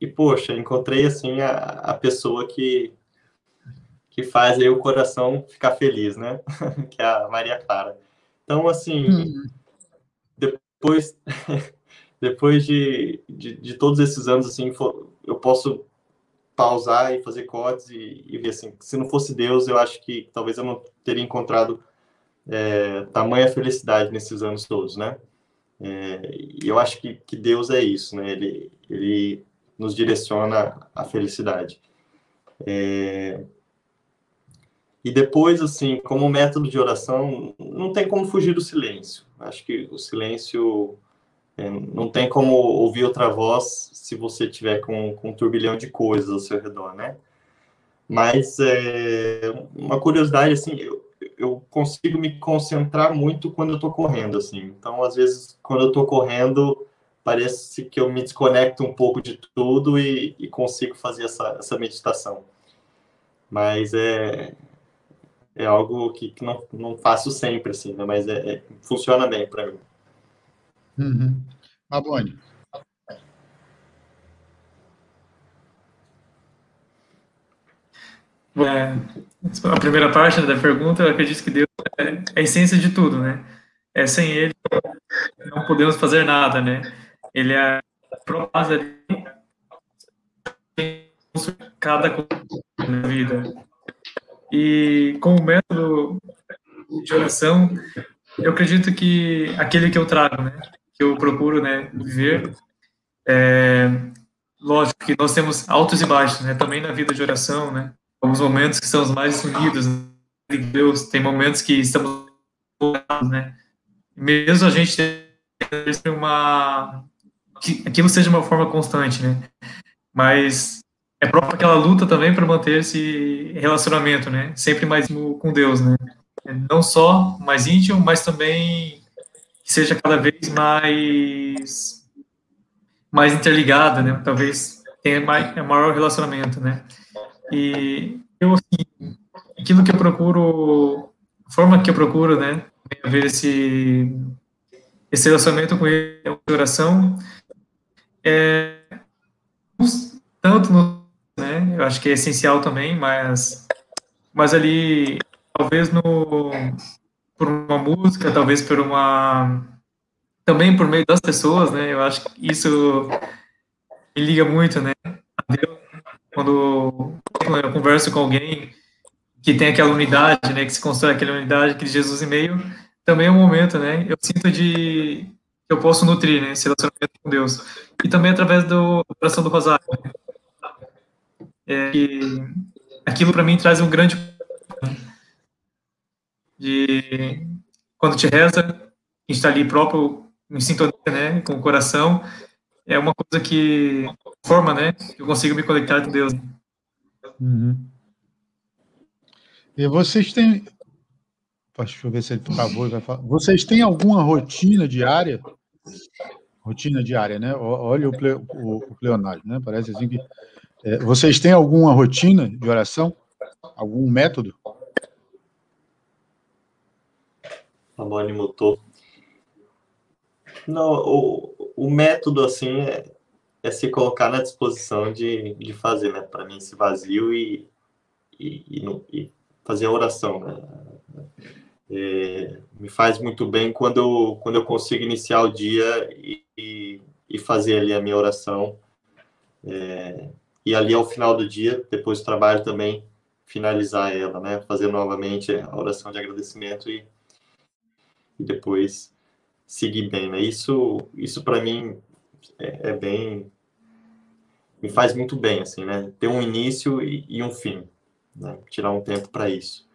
e poxa, encontrei assim a, a pessoa que que faz aí o coração ficar feliz, né? que é a Maria Clara. Então, assim, hum. depois depois de, de, de, todos esses anos, assim, eu posso pausar e fazer cortes e, e, ver, assim, se não fosse Deus, eu acho que talvez eu não teria encontrado é, tamanha felicidade nesses anos todos, né? É, e eu acho que, que Deus é isso, né? Ele, ele nos direciona à felicidade. É... E depois, assim, como método de oração, não tem como fugir do silêncio. Acho que o silêncio não tem como ouvir outra voz se você tiver com, com um turbilhão de coisas ao seu redor, né? Mas é, uma curiosidade, assim, eu, eu consigo me concentrar muito quando eu estou correndo, assim. Então, às vezes, quando eu estou correndo, parece que eu me desconecto um pouco de tudo e, e consigo fazer essa, essa meditação. Mas é, é algo que, que não, não faço sempre, assim, né? mas é, é funciona bem para mim. Uhum. Mabone. É, a primeira parte da pergunta, eu acredito que Deus é a essência de tudo, né? É sem Ele não podemos fazer nada, né? Ele é a propósito ali cada coisa na vida. E como método de oração, eu acredito que aquele que eu trago, né? Que eu procuro, né? Viver. É, lógico que nós temos altos e baixos, né? Também na vida de oração, né? Alguns momentos que estamos mais unidos de Deus, tem momentos que estamos né? Mesmo a gente ter uma que aquilo seja uma forma constante, né? Mas é próprio aquela luta também para manter esse relacionamento, né? Sempre mais com Deus, né? Não só mais íntimo, mas também seja cada vez mais mais interligado, né? Talvez tenha mais, é maior relacionamento, né? E eu assim, aquilo que eu procuro, a forma que eu procuro, né? Ver esse esse relacionamento com ele, a oração, é tanto no né? Eu acho que é essencial também, mas, mas ali, talvez no, por uma música, talvez por uma, também por meio das pessoas, né? Eu acho que isso me liga muito, né? Quando eu converso com alguém que tem aquela unidade, né, que se constrói aquela unidade, aquele Jesus e meio, também é um momento, né, eu sinto de eu posso nutrir, né, esse relacionamento com Deus. E também através do oração do rosário. Né? É, aquilo para mim traz um grande de quando te reza, a gente está ali próprio em sintonia, né, com o coração, é uma coisa que forma, né, que eu consigo me conectar com Deus. Uhum. E vocês têm. Deixa eu ver se ele travou e vai falar. Vocês têm alguma rotina diária? Rotina diária, né? Olha o, ple... o, Leonardo, né? Parece assim que. É, vocês têm alguma rotina de oração? Algum método? A Moni mutou. Não, o, o método, assim, é, é se colocar na disposição de, de fazer, né? Para mim, esse vazio e, e, e, e fazer a oração, né? É, me faz muito bem quando eu, quando eu consigo iniciar o dia e, e fazer ali a minha oração. É, e ali ao final do dia, depois do trabalho também, finalizar ela, né? Fazer novamente a oração de agradecimento e, e depois seguir bem, né? Isso, isso para mim é, é, bem, me faz muito bem, assim, né? Ter um início e, e um fim né? tirar um tempo para isso.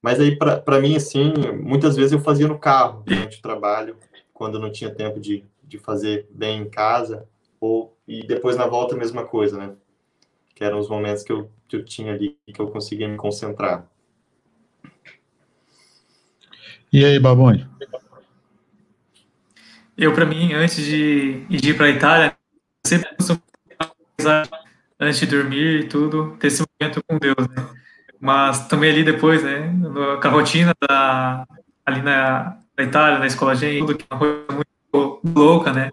Mas aí, para mim, assim, muitas vezes eu fazia no carro, durante o trabalho, quando não tinha tempo de, de fazer bem em casa, ou e depois na volta a mesma coisa, né? Que eram os momentos que eu, que eu tinha ali, que eu conseguia me concentrar. E aí, Babone? Eu, para mim, antes de ir para a Itália, sempre antes de dormir e tudo, ter esse momento com Deus, né? Mas também ali depois, né, com a rotina da, ali na, na Itália, na escola gente, tudo que é uma coisa muito louca, né,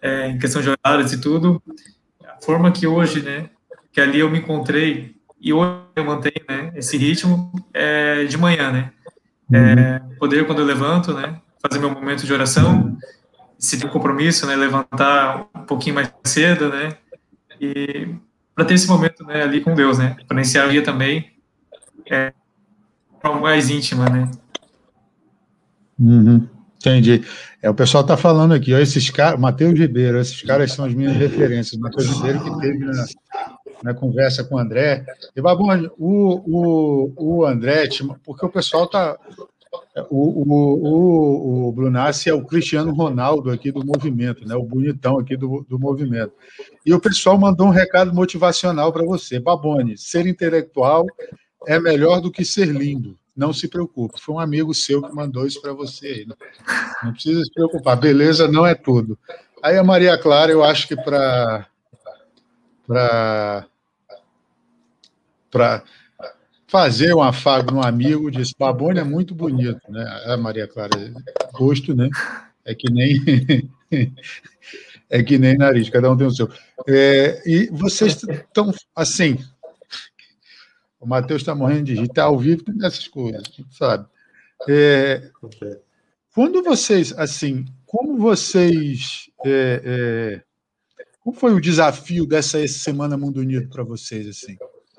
é, em questão de horários e tudo, a forma que hoje, né, que ali eu me encontrei e hoje eu mantenho, né, esse ritmo é de manhã, né, é, uhum. poder quando eu levanto, né, fazer meu momento de oração, se tem compromisso, né, levantar um pouquinho mais cedo, né, e para ter esse momento né, ali com Deus, né? Para iniciar o dia também é mais íntima, né? Uhum, entendi. É, o pessoal está falando aqui, ó, esses caras, Matheus Ribeiro, esses caras são as minhas referências. Matheus Ribeiro que teve na, na conversa com o André. E, Babone, o, o, o André, porque o pessoal está o, o, o, o Brunassi é o Cristiano Ronaldo aqui do movimento, né? o bonitão aqui do, do movimento. E o pessoal mandou um recado motivacional para você. Babone, ser intelectual é melhor do que ser lindo. Não se preocupe. Foi um amigo seu que mandou isso para você. Não, não precisa se preocupar. Beleza não é tudo. Aí a Maria Clara, eu acho que para para para fazer um afago no amigo, disse, Babone é muito bonito, né? A Maria Clara, gosto, né? É que nem é que nem nariz, cada um tem o seu. É, e vocês estão assim. O Matheus está morrendo de rir, está ao vivo nessas coisas, sabe? É, quando vocês, assim, como vocês. É, é, como foi o desafio dessa Semana Mundo Unido para vocês, assim?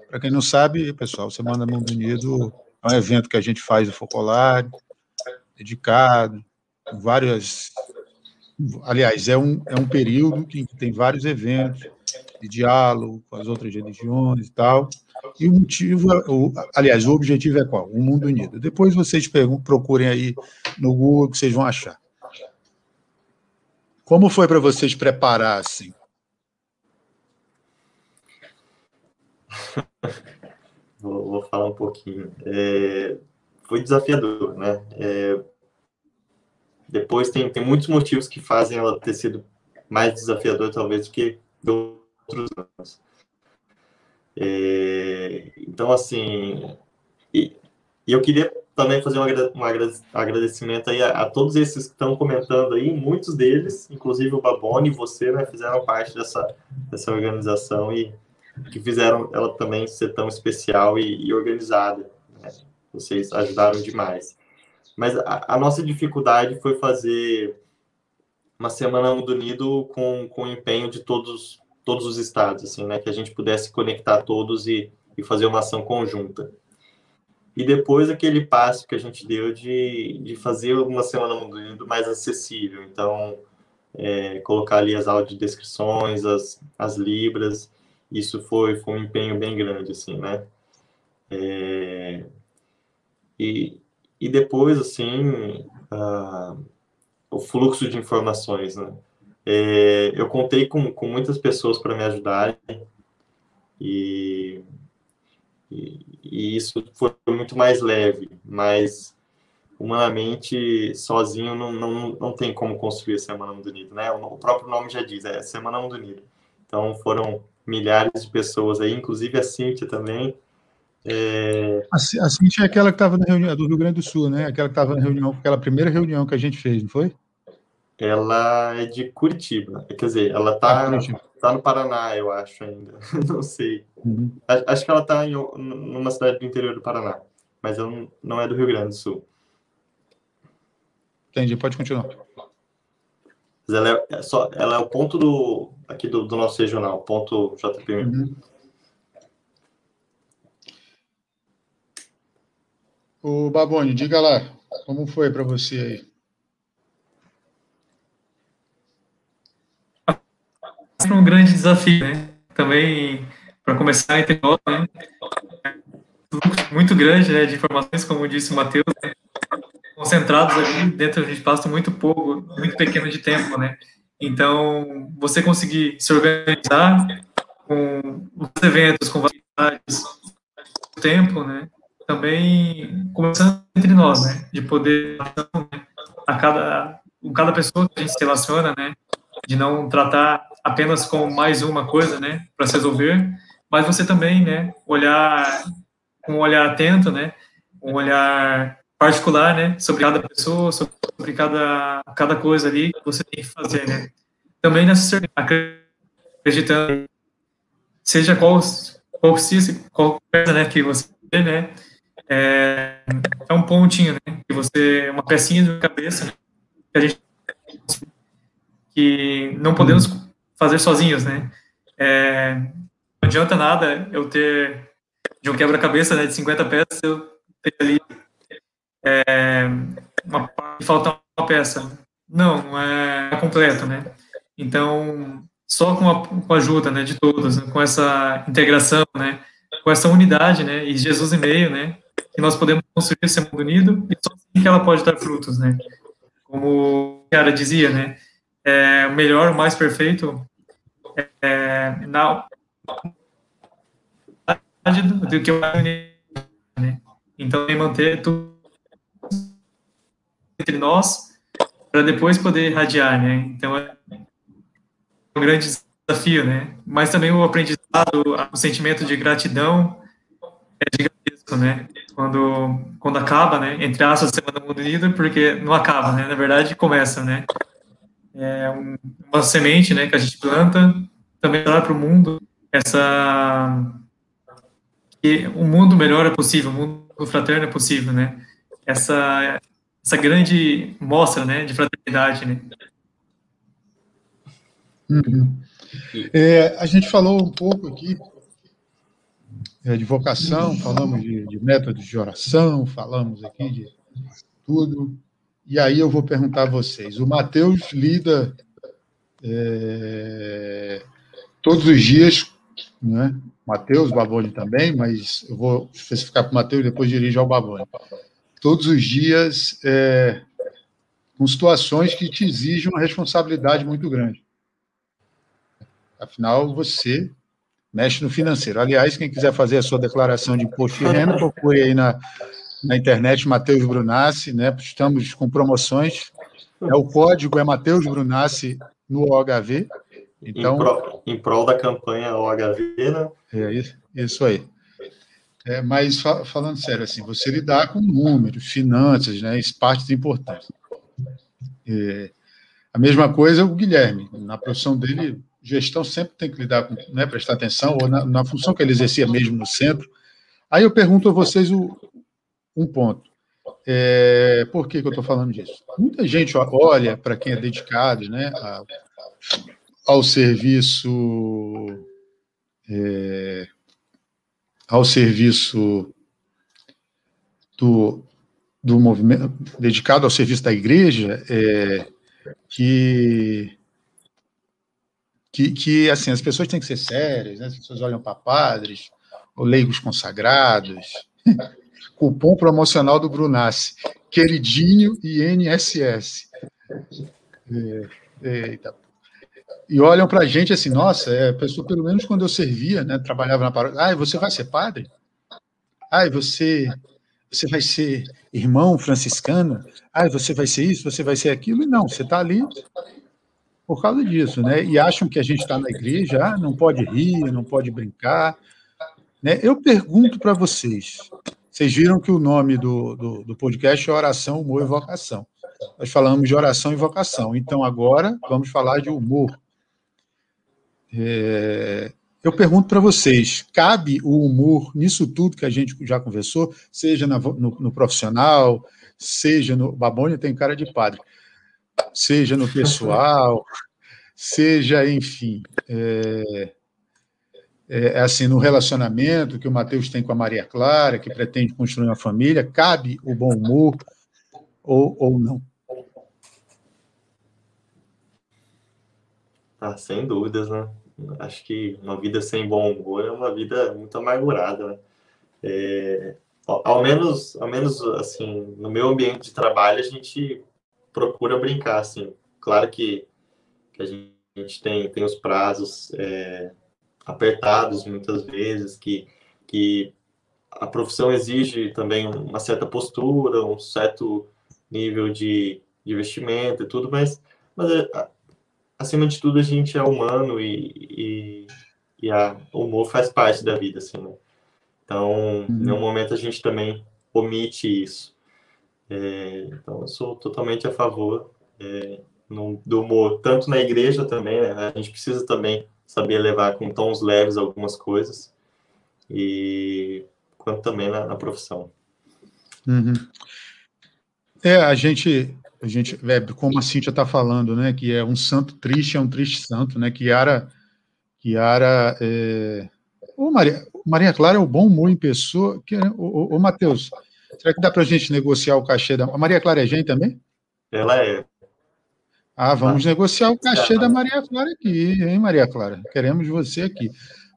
Para quem não sabe, pessoal, Semana Mundo Unido é um evento que a gente faz no Focolar, dedicado, várias. Aliás, é um, é um período que tem vários eventos de diálogo com as outras religiões e tal. E o motivo, o, aliás, o objetivo é qual? Um mundo unido. Depois vocês procurem aí no Google que vocês vão achar. Como foi para vocês preparar assim? vou, vou, falar um pouquinho. É, foi desafiador, né? É, depois tem, tem muitos motivos que fazem ela ter sido mais desafiador, talvez, do que outros anos. É, então, assim, e, e, eu queria também fazer um, agradecimento aí a, a, todos esses que estão comentando aí, muitos deles, inclusive o Babone e você, né, fizeram parte dessa, dessa organização e que fizeram ela também ser tão especial e, e organizada. Né? Vocês ajudaram demais. Mas a, a, nossa dificuldade foi fazer uma Semana Mundo Unido com, com o empenho de todos, todos os estados, assim, né? Que a gente pudesse conectar todos e, e fazer uma ação conjunta. E depois aquele passo que a gente deu de, de fazer uma Semana Mundo mais acessível. Então, é, colocar ali as audiodescrições, as, as libras, isso foi, foi um empenho bem grande, assim, né? É, e, e depois, assim, uh, o fluxo de informações, né? É, eu contei com, com muitas pessoas para me ajudarem e, e, e, isso foi muito mais leve, mas humanamente, sozinho, não, não, não tem como construir a Semana Mundo Unido, né? O, o próprio nome já diz, é Semana Mundo Unido. Então, foram milhares de pessoas aí, inclusive a Cíntia também, é... A, Cintia é aquela que estava na reunião do Rio Grande do Sul, né? Aquela que estava na reunião, aquela primeira reunião que a gente fez, não foi? Ela é de Curitiba. Quer dizer, ela está ah, tá no Paraná, eu acho ainda. não sei. Uhum. Acho que ela está em numa cidade do interior do Paraná, mas ela não é do Rio Grande do Sul. Entendi, pode continuar. Mas ela é, é só, ela é o ponto do aqui do, do nosso regional, ponto JPM. Uhum. O Baboni, diga lá, como foi para você aí? Foi um grande desafio, né? Também, para começar a entender, né? muito grande né, de informações, como disse o Matheus, né? Concentrados ali dentro de um espaço muito pouco, muito pequeno de tempo, né? Então, você conseguir se organizar com os eventos, com variedades, tempo, né? também começando entre nós, né, de poder a cada com cada pessoa que a gente se relaciona, né, de não tratar apenas como mais uma coisa, né, para se resolver, mas você também, né, olhar com um olhar atento, né, um olhar particular, né, sobre cada pessoa, sobre cada cada coisa ali que você tem que fazer, né. Também nessa acreditando seja qual qual, qual coisa, né, que você né, é, é um pontinho, né? Que você, uma pecinha de cabeça que a gente que não podemos fazer sozinhos, né? É, não adianta nada eu ter de um quebra-cabeça né, de 50 peças, eu ter ali é, uma falta uma peça. Não, não é completo, né? Então, só com a, com a ajuda né, de todos, né, com essa integração, né, com essa unidade, né, e Jesus e meio, né, que nós podemos construir esse mundo unido e só assim que ela pode dar frutos, né? Como o cara dizia, né? É, o melhor, o mais perfeito é, na do que o né? Então, manter tudo entre nós para depois poder irradiar, né? Então, é um grande desafio, né? Mas também o aprendizado, o sentimento de gratidão é gigantesco, né? quando, quando acaba, né, entre aspas, a Semana Mundo Unido, porque não acaba, né, na verdade começa, né, é um, uma semente, né, que a gente planta, também dá para o mundo essa, que o mundo melhor é possível, o mundo fraterno é possível, né, essa, essa grande mostra, né, de fraternidade, né. Uhum. É, a gente falou um pouco aqui é, de vocação, falamos de, de métodos de oração, falamos aqui de tudo. E aí eu vou perguntar a vocês. O Mateus lida é, todos os dias, né? Mateus, Baboni também, mas eu vou especificar para o Mateus e depois dirigir ao Baboni. Todos os dias é, com situações que te exigem uma responsabilidade muito grande. Afinal, você mexe no financeiro. Aliás, quem quiser fazer a sua declaração de imposto de renda, procure aí na, na internet Matheus Brunassi, né? Estamos com promoções. É o código é Matheus Brunassi no OHV. Então, em, prol, em prol da campanha OHV, né? É isso, isso aí. É, mas fa falando sério, assim, você lidar com números, finanças, né? Isso partes importantes. É, a mesma coisa o Guilherme, na profissão dele, gestão sempre tem que lidar com, né, prestar atenção, ou na, na, função que ele exercia mesmo no centro. Aí eu pergunto a vocês o, um ponto. É, por que, que eu estou falando disso? Muita gente olha para quem é dedicado né, a, ao serviço é, ao serviço do, do movimento dedicado ao serviço da igreja é, que, que, que assim as pessoas têm que ser sérias, né? as pessoas olham para padres, ou leigos consagrados. Cupom promocional do Brunassi, queridinho e NSS. É, eita. E olham para a gente assim, nossa, é, pessoa, pelo menos quando eu servia, né, trabalhava na paróquia, ah, você vai ser padre? Ah, você você vai ser irmão franciscano, ah, você vai ser isso, você vai ser aquilo, e não, você está ali por causa disso, né? E acham que a gente está na igreja, ah, não pode rir, não pode brincar, né? Eu pergunto para vocês, vocês viram que o nome do, do, do podcast é Oração, Humor e Vocação. Nós falamos de oração e vocação, então agora vamos falar de humor. É, eu pergunto para vocês: cabe o humor nisso tudo que a gente já conversou, seja na, no, no, profissional, seja no. Babônia tem cara de padre, seja no pessoal, seja, enfim. É, é, é, assim, no relacionamento que o Mateus tem com a Maria Clara, que pretende construir uma família, cabe o bom humor ou, ou não? Ah, sem dúvidas, né? Acho que uma vida sem bom humor é uma vida muito amargurada, né? É, ao menos, ao menos assim, no meu ambiente de trabalho a gente procura brincar, assim. Claro que, que a gente tem, tem os prazos é, apertados muitas vezes, que, que a profissão exige também uma certa postura, um certo nível de, de investimento e tudo, mas, mas é, acima de tudo, a gente é humano e, e, e a, o humor faz parte da vida, assim, né? Então, uhum. em nenhum momento a gente também omite isso. É, então, eu sou totalmente a favor é, no, do humor, tanto na igreja também, né? A gente precisa também saber levar com tons leves algumas coisas, e quanto também na, na profissão. Uhum. É, a gente a gente, é, como a Cíntia está falando, né, que é um santo triste, é um triste santo, né, que Yara, é... Ô, Maria, Maria Clara é o bom humor em pessoa, que, ô, ô, ô Matheus, será que dá para a gente negociar o cachê da... A Maria Clara é gente também? Ela é. Ah, vamos ah. negociar o cachê da Maria Clara aqui, hein, Maria Clara? Queremos você aqui.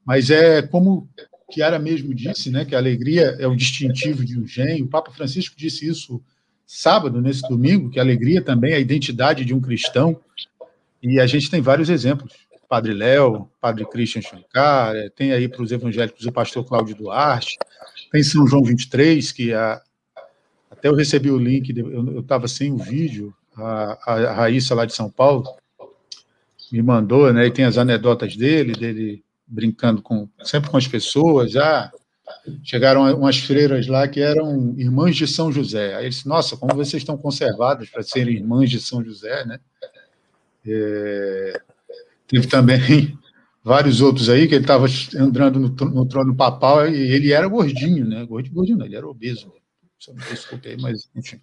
Mas é como Kiara mesmo disse, né, que a alegria é o distintivo de um gênio. O Papa Francisco disse isso sábado, nesse domingo, que alegria também, a identidade de um cristão. E a gente tem vários exemplos. Padre Léo, Padre Christian Shankar, é, tem aí para os evangélicos o pastor Cláudio Duarte, tem São João 23, que a, até eu recebi o link, eu estava sem o vídeo, a, a Raíssa lá de São Paulo me mandou, né, e tem as anedotas dele, dele brincando com sempre com as pessoas, ah, chegaram umas freiras lá que eram irmãs de São José. Aí eles nossa, como vocês estão conservadas para serem irmãs de São José, né? É, teve também vários outros aí que ele estava entrando no, no, trono papal e ele era gordinho, né? Gordinho, gordinho ele era obeso. Desculpe aí, mas enfim.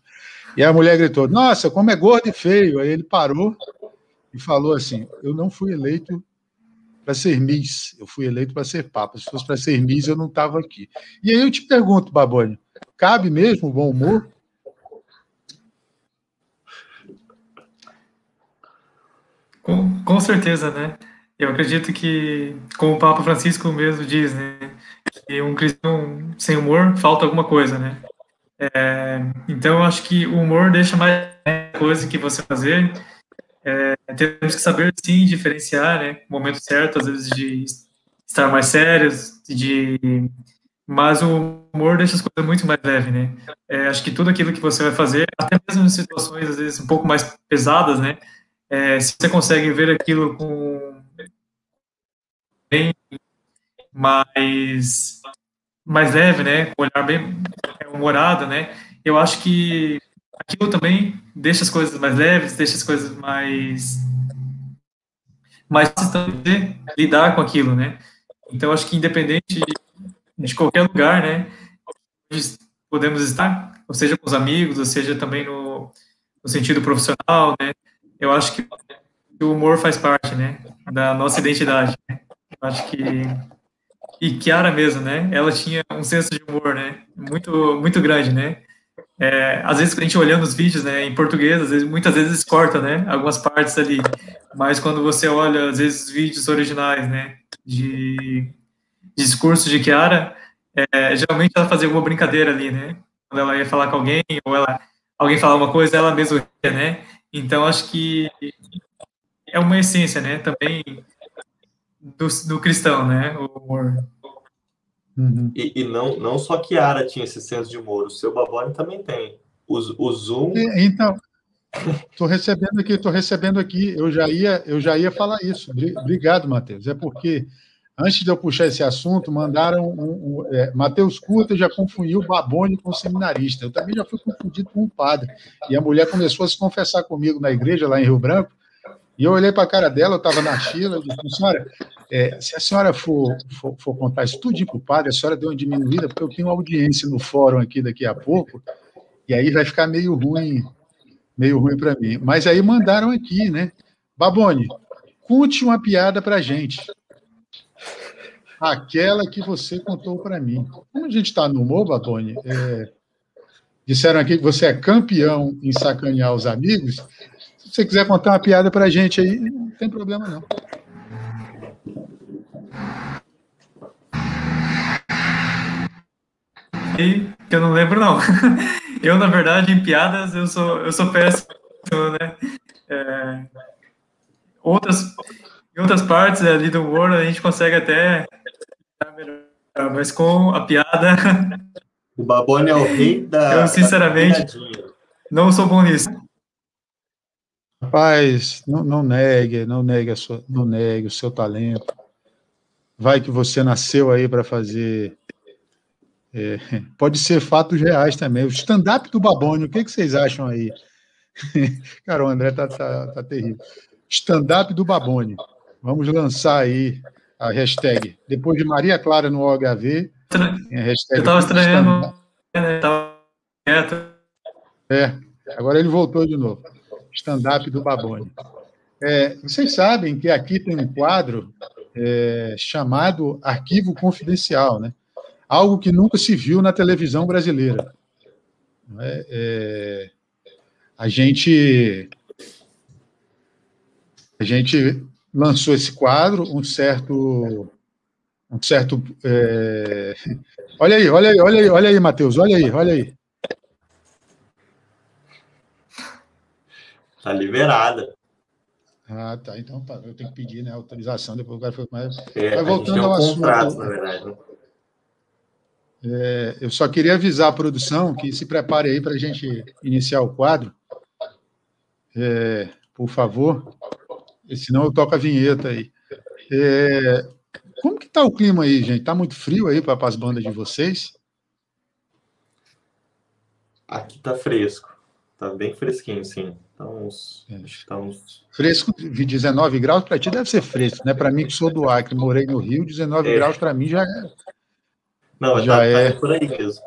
E a mulher gritou: Nossa, como é gordo e feio. Aí ele parou e falou assim: Eu não fui eleito para ser Miss, eu fui eleito para ser Papa. Se fosse para ser Miss, eu não estava aqui. E aí eu te pergunto, Baboni, cabe mesmo o bom humor? Com, com certeza, né? Eu acredito que, como o Papa Francisco mesmo diz, né, que um cristão sem humor falta alguma coisa, né? É, então, eu acho que o humor deixa mais coisa que você fazer é, temos que saber, sim, diferenciar, né, o momento certo, às vezes, de estar mais sérios, de... Mas o humor deixa as coisas muito mais leves, né? É, acho que tudo aquilo que você vai fazer, até mesmo em situações, às vezes, um pouco mais pesadas, né? É, se você consegue ver aquilo com bem mais mais leve, né, com olhar bem humorado, né, eu acho que aquilo também deixa as coisas mais leves, deixa as coisas mais mais também lidar com aquilo, né? Então acho que independente de qualquer lugar, né, podemos estar, ou seja com os amigos, ou seja também no, no sentido profissional, né? Eu acho que o humor faz parte, né, da nossa identidade. Né? Acho que e Kiara mesmo, né? Ela tinha um senso de humor, né? Muito, muito grande, né? É, às vezes a gente olhando os vídeos, né, em português, às vezes, muitas vezes corta, né, algumas partes ali. Mas quando você olha, às vezes, os vídeos originais, né, de, discurso de Kiara, é, geralmente ela fazia alguma brincadeira ali, né? Quando ela ia falar com alguém, ou ela, alguém falava uma coisa, ela mesma ria, né? Então, acho que é uma essência, né, também do, do cristão, né, o humor. Uhum. E, e, não, não só Kiara tinha esse senso de humor, o seu Babone também tem. O, o Zoom. Então, estou recebendo aqui, estou recebendo aqui. Eu já ia, eu já ia falar isso. Obrigado, Matheus. É porque antes de eu puxar esse assunto, mandaram um, um é, Matheus Curta já confundiu o Babone com o seminarista. Eu também já fui confundido com um padre. E a mulher começou a se confessar comigo na igreja lá em Rio Branco. E eu olhei para a cara dela, eu estava na fila, eu disse, senhora, é, se a senhora for, for, for contar isso tudo para o padre, a senhora deu uma diminuída, porque eu tenho audiência no fórum aqui daqui a pouco, e aí vai ficar meio ruim, meio ruim para mim. Mas aí mandaram aqui, né? Babone, conte uma piada para gente. Aquela que você contou para mim. Como a gente está no humor, Babone, é, disseram aqui que você é campeão em sacanear os amigos, você quiser contar uma piada para a gente aí, não tem problema não. E eu não lembro não. Eu na verdade em piadas eu sou eu sou péssimo, né? É, outras em outras partes ali do humor a gente consegue até mas com a piada. O Babone é o rei da. Eu sinceramente não sou bom nisso. Rapaz, não, não negue, não negue, sua, não negue o seu talento. Vai que você nasceu aí para fazer. É, pode ser fatos reais também. O stand-up do Babone, o que, que vocês acham aí? Cara, o André tá, tá, tá terrível. Stand-up do Babone. Vamos lançar aí a hashtag. Depois de Maria Clara no OHV. Eu estava estranhando. Né? É, agora ele voltou de novo stand-up do Babone. É, vocês sabem que aqui tem um quadro é, chamado Arquivo Confidencial, né? algo que nunca se viu na televisão brasileira. É, é, a gente a gente lançou esse quadro, um certo um certo é... olha aí, olha aí, olha aí, olha aí, Matheus, olha aí, olha aí. Tá liberada. Ah, tá. Então tá, eu tenho que pedir né, autorização, depois o cara foi mais. É, Mas voltando ao um assunto. Contrato, na verdade. Né? É, eu só queria avisar a produção que se prepare aí para a gente iniciar o quadro. É, por favor. Senão eu toco a vinheta aí. É, como que está o clima aí, gente? Está muito frio aí para as bandas de vocês? Aqui está fresco. Está bem fresquinho, sim. Tá uns, é. tá uns... Fresco, 19 graus para ti deve ser fresco, né? Para mim que sou do Acre, morei no Rio, 19 é. graus para mim já é. Não, já tá, é tá por aí mesmo.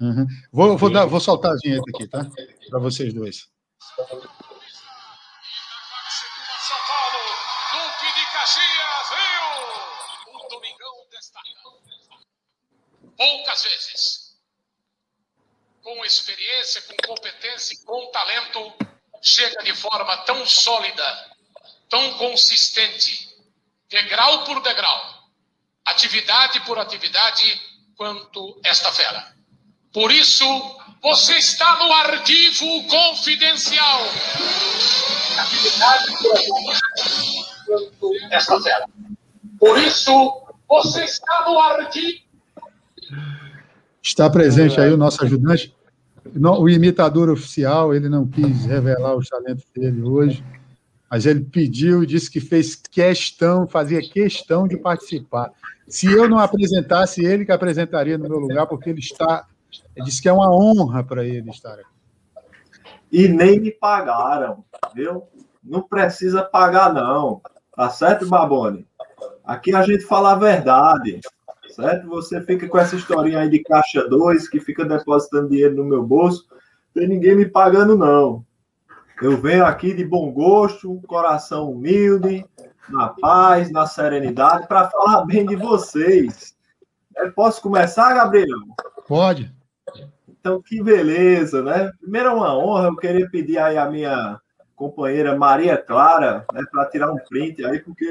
Uhum. Vou, vou, dar, vou soltar a vinheta aqui, tá? Para vocês dois. Experiência, com competência e com talento, chega de forma tão sólida, tão consistente, degrau por degrau, atividade por atividade, quanto esta fera. Por isso, você está no arquivo confidencial. Atividade por atividade, quanto esta fera. Por isso, você está no arquivo. Está presente aí o nosso ajudante. O imitador oficial, ele não quis revelar os talentos dele hoje, mas ele pediu disse que fez questão, fazia questão de participar. Se eu não apresentasse, ele que apresentaria no meu lugar, porque ele está. Ele disse que é uma honra para ele estar aqui. E nem me pagaram, viu? Não precisa pagar, não. Tá certo, Babone? Aqui a gente fala a verdade certo? Você fica com essa historinha aí de caixa 2, que fica depositando dinheiro no meu bolso, tem ninguém me pagando, não. Eu venho aqui de bom gosto, coração humilde, na paz, na serenidade, para falar bem de vocês. Eu posso começar, Gabriel? Pode. Então, que beleza, né? Primeiro é uma honra, eu queria pedir aí a minha companheira Maria Clara, né, para tirar um print aí, porque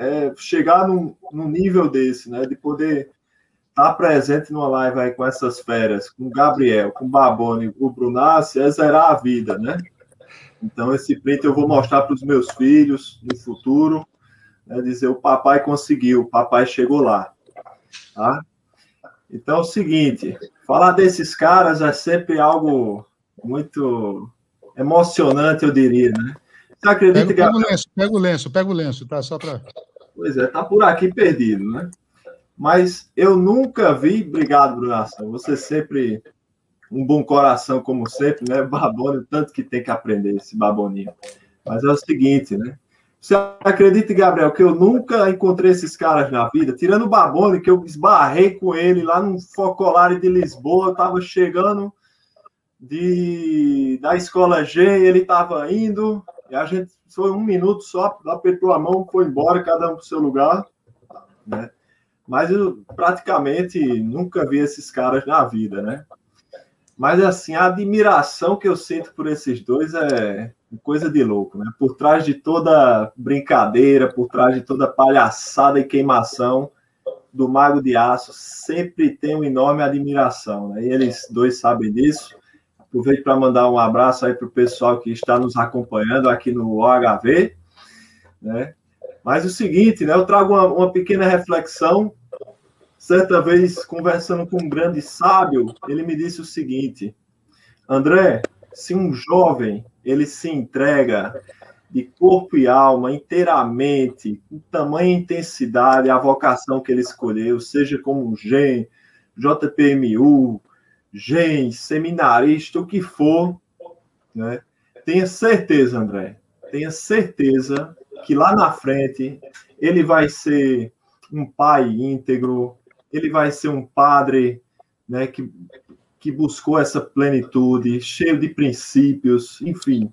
é, chegar num, num nível desse, né, de poder estar tá presente numa live aí com essas feras, com o Gabriel, com o Baboni, o Brunassi, é zerar a vida, né? Então, esse print eu vou mostrar para os meus filhos no futuro, né, dizer o papai conseguiu, o papai chegou lá, tá? Então, é o seguinte, falar desses caras é sempre algo muito emocionante, eu diria, né? Você acredita pega, que... Pega o lenço, pega o lenço, pega o lenço, tá? Só para... Pois é, tá por aqui perdido, né? Mas eu nunca vi... Obrigado, Brunação, você sempre um bom coração, como sempre, né? Babone, tanto que tem que aprender esse baboninho. Mas é o seguinte, né? Você acredita, Gabriel, que eu nunca encontrei esses caras na vida, tirando o Babone, que eu esbarrei com ele lá no Focolare de Lisboa, eu tava chegando de, da escola G, ele estava indo, e a gente foi um minuto só, apertou a mão, foi embora, cada um para o seu lugar, né? Mas eu praticamente nunca vi esses caras na vida, né? Mas assim, a admiração que eu sinto por esses dois é coisa de louco, né? Por trás de toda brincadeira, por trás de toda palhaçada e queimação do Mago de Aço, sempre tem uma enorme admiração, né? E eles dois sabem disso. Aproveito para mandar um abraço aí para o pessoal que está nos acompanhando aqui no OHV, né? Mas o seguinte, né? Eu trago uma, uma pequena reflexão. Certa vez, conversando com um grande sábio, ele me disse o seguinte: André, se um jovem ele se entrega de corpo e alma inteiramente, com tamanha intensidade, a vocação que ele escolheu, seja como GEM, JPMU, gente, seminarista, o que for, né? Tenha certeza, André, tenha certeza que lá na frente ele vai ser um pai íntegro, ele vai ser um padre, né, que, que buscou essa plenitude, cheio de princípios, enfim.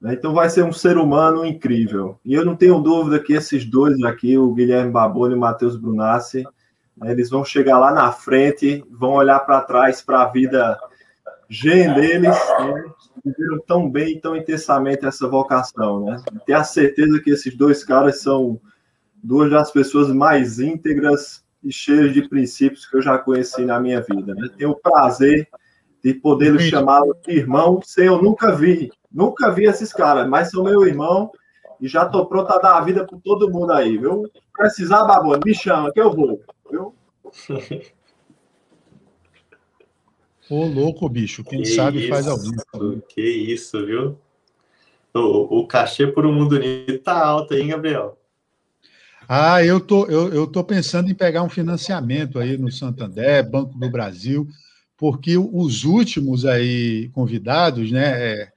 Né? Então vai ser um ser humano incrível. E eu não tenho dúvida que esses dois aqui, o Guilherme Baboni e o Matheus Brunassi, eles vão chegar lá na frente, vão olhar para trás para a vida gen deles, né? viveram tão bem, tão intensamente essa vocação, né? Ter a certeza que esses dois caras são duas das pessoas mais íntegras e cheias de princípios que eu já conheci na minha vida, né? Tenho o prazer de poder chamá-los de irmão, sem eu nunca vi, nunca vi esses caras, mas são meu irmão e já tô pronto a dar a vida para todo mundo aí, viu? Precisar, Babone, me chama que eu vou viu? Ô, louco, bicho. Quem que sabe isso, faz algum. Que isso, viu? O, o cachê por um mundo unido tá alto, hein, Gabriel? Ah, eu tô, eu, eu tô pensando em pegar um financiamento aí no Santander, Banco do Brasil, porque os últimos aí convidados, né? É,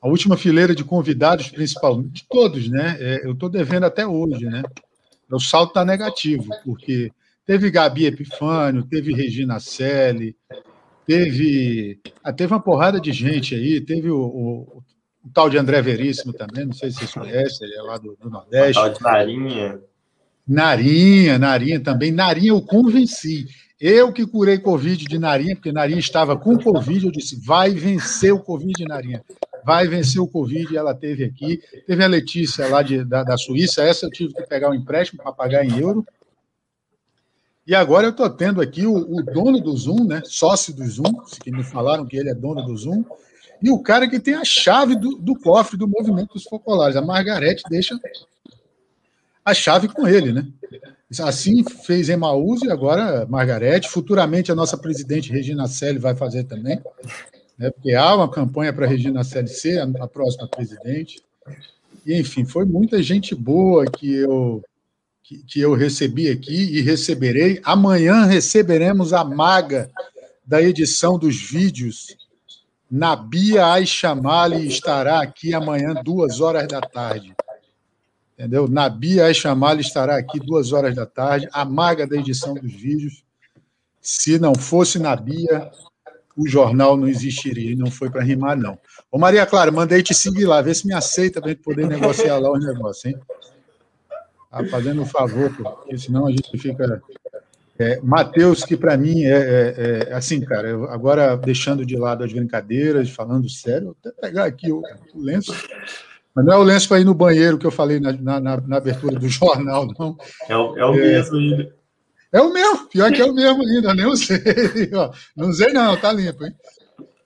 a última fileira de convidados, principalmente, todos, né? É, eu estou devendo até hoje, né? O salto está negativo, porque Teve Gabi Epifânio, teve Regina Selle, teve, ah, teve uma porrada de gente aí, teve o, o, o, tal de André Veríssimo também, não sei se vocês conhecem, ele é lá do, do Nordeste. O tal de Narinha. Narinha, Narinha também. Narinha eu convenci. Eu que curei Covid de Narinha, porque Narinha estava com Covid, eu disse, vai vencer o Covid, Narinha. Vai vencer o Covid, ela teve aqui. Teve a Letícia lá de, da, da Suíça, essa eu tive que pegar um empréstimo para pagar em euro. E agora eu estou tendo aqui o, o, dono do Zoom, né? Sócio do Zoom, que me falaram que ele é dono do Zoom, e o cara que tem a chave do, do cofre do movimento dos focolares. A Margarete deixa a chave com ele, né? Assim fez Emaús e agora Margarete. Futuramente a nossa presidente Regina Selle vai fazer também, né? porque há uma campanha para Regina Selle ser a, a próxima presidente. E, enfim, foi muita gente boa que eu que, que eu recebi aqui e receberei. Amanhã receberemos a maga da edição dos vídeos. Nabia Aichamali estará aqui amanhã, duas horas da tarde. Entendeu? Nabia Aichamali estará aqui duas horas da tarde, a maga da edição dos vídeos. Se não fosse Nabia, o jornal não existiria e não foi para rimar, não. Ô Maria Clara, mandei te seguir lá, vê se me aceita para gente poder negociar lá os negócios, hein? Tá fazendo um favor, porque senão a gente fica. É, Matheus, que para mim é, é, é, assim, cara, eu, agora deixando de lado as brincadeiras, falando sério, vou até pegar aqui o, o lenço. Mas não é o lenço para ir no banheiro que eu falei na, na, na abertura do jornal, não. É o, é o mesmo ainda. É o mesmo, pior que é o mesmo ainda, nem usei. Não usei, não, tá limpo, hein?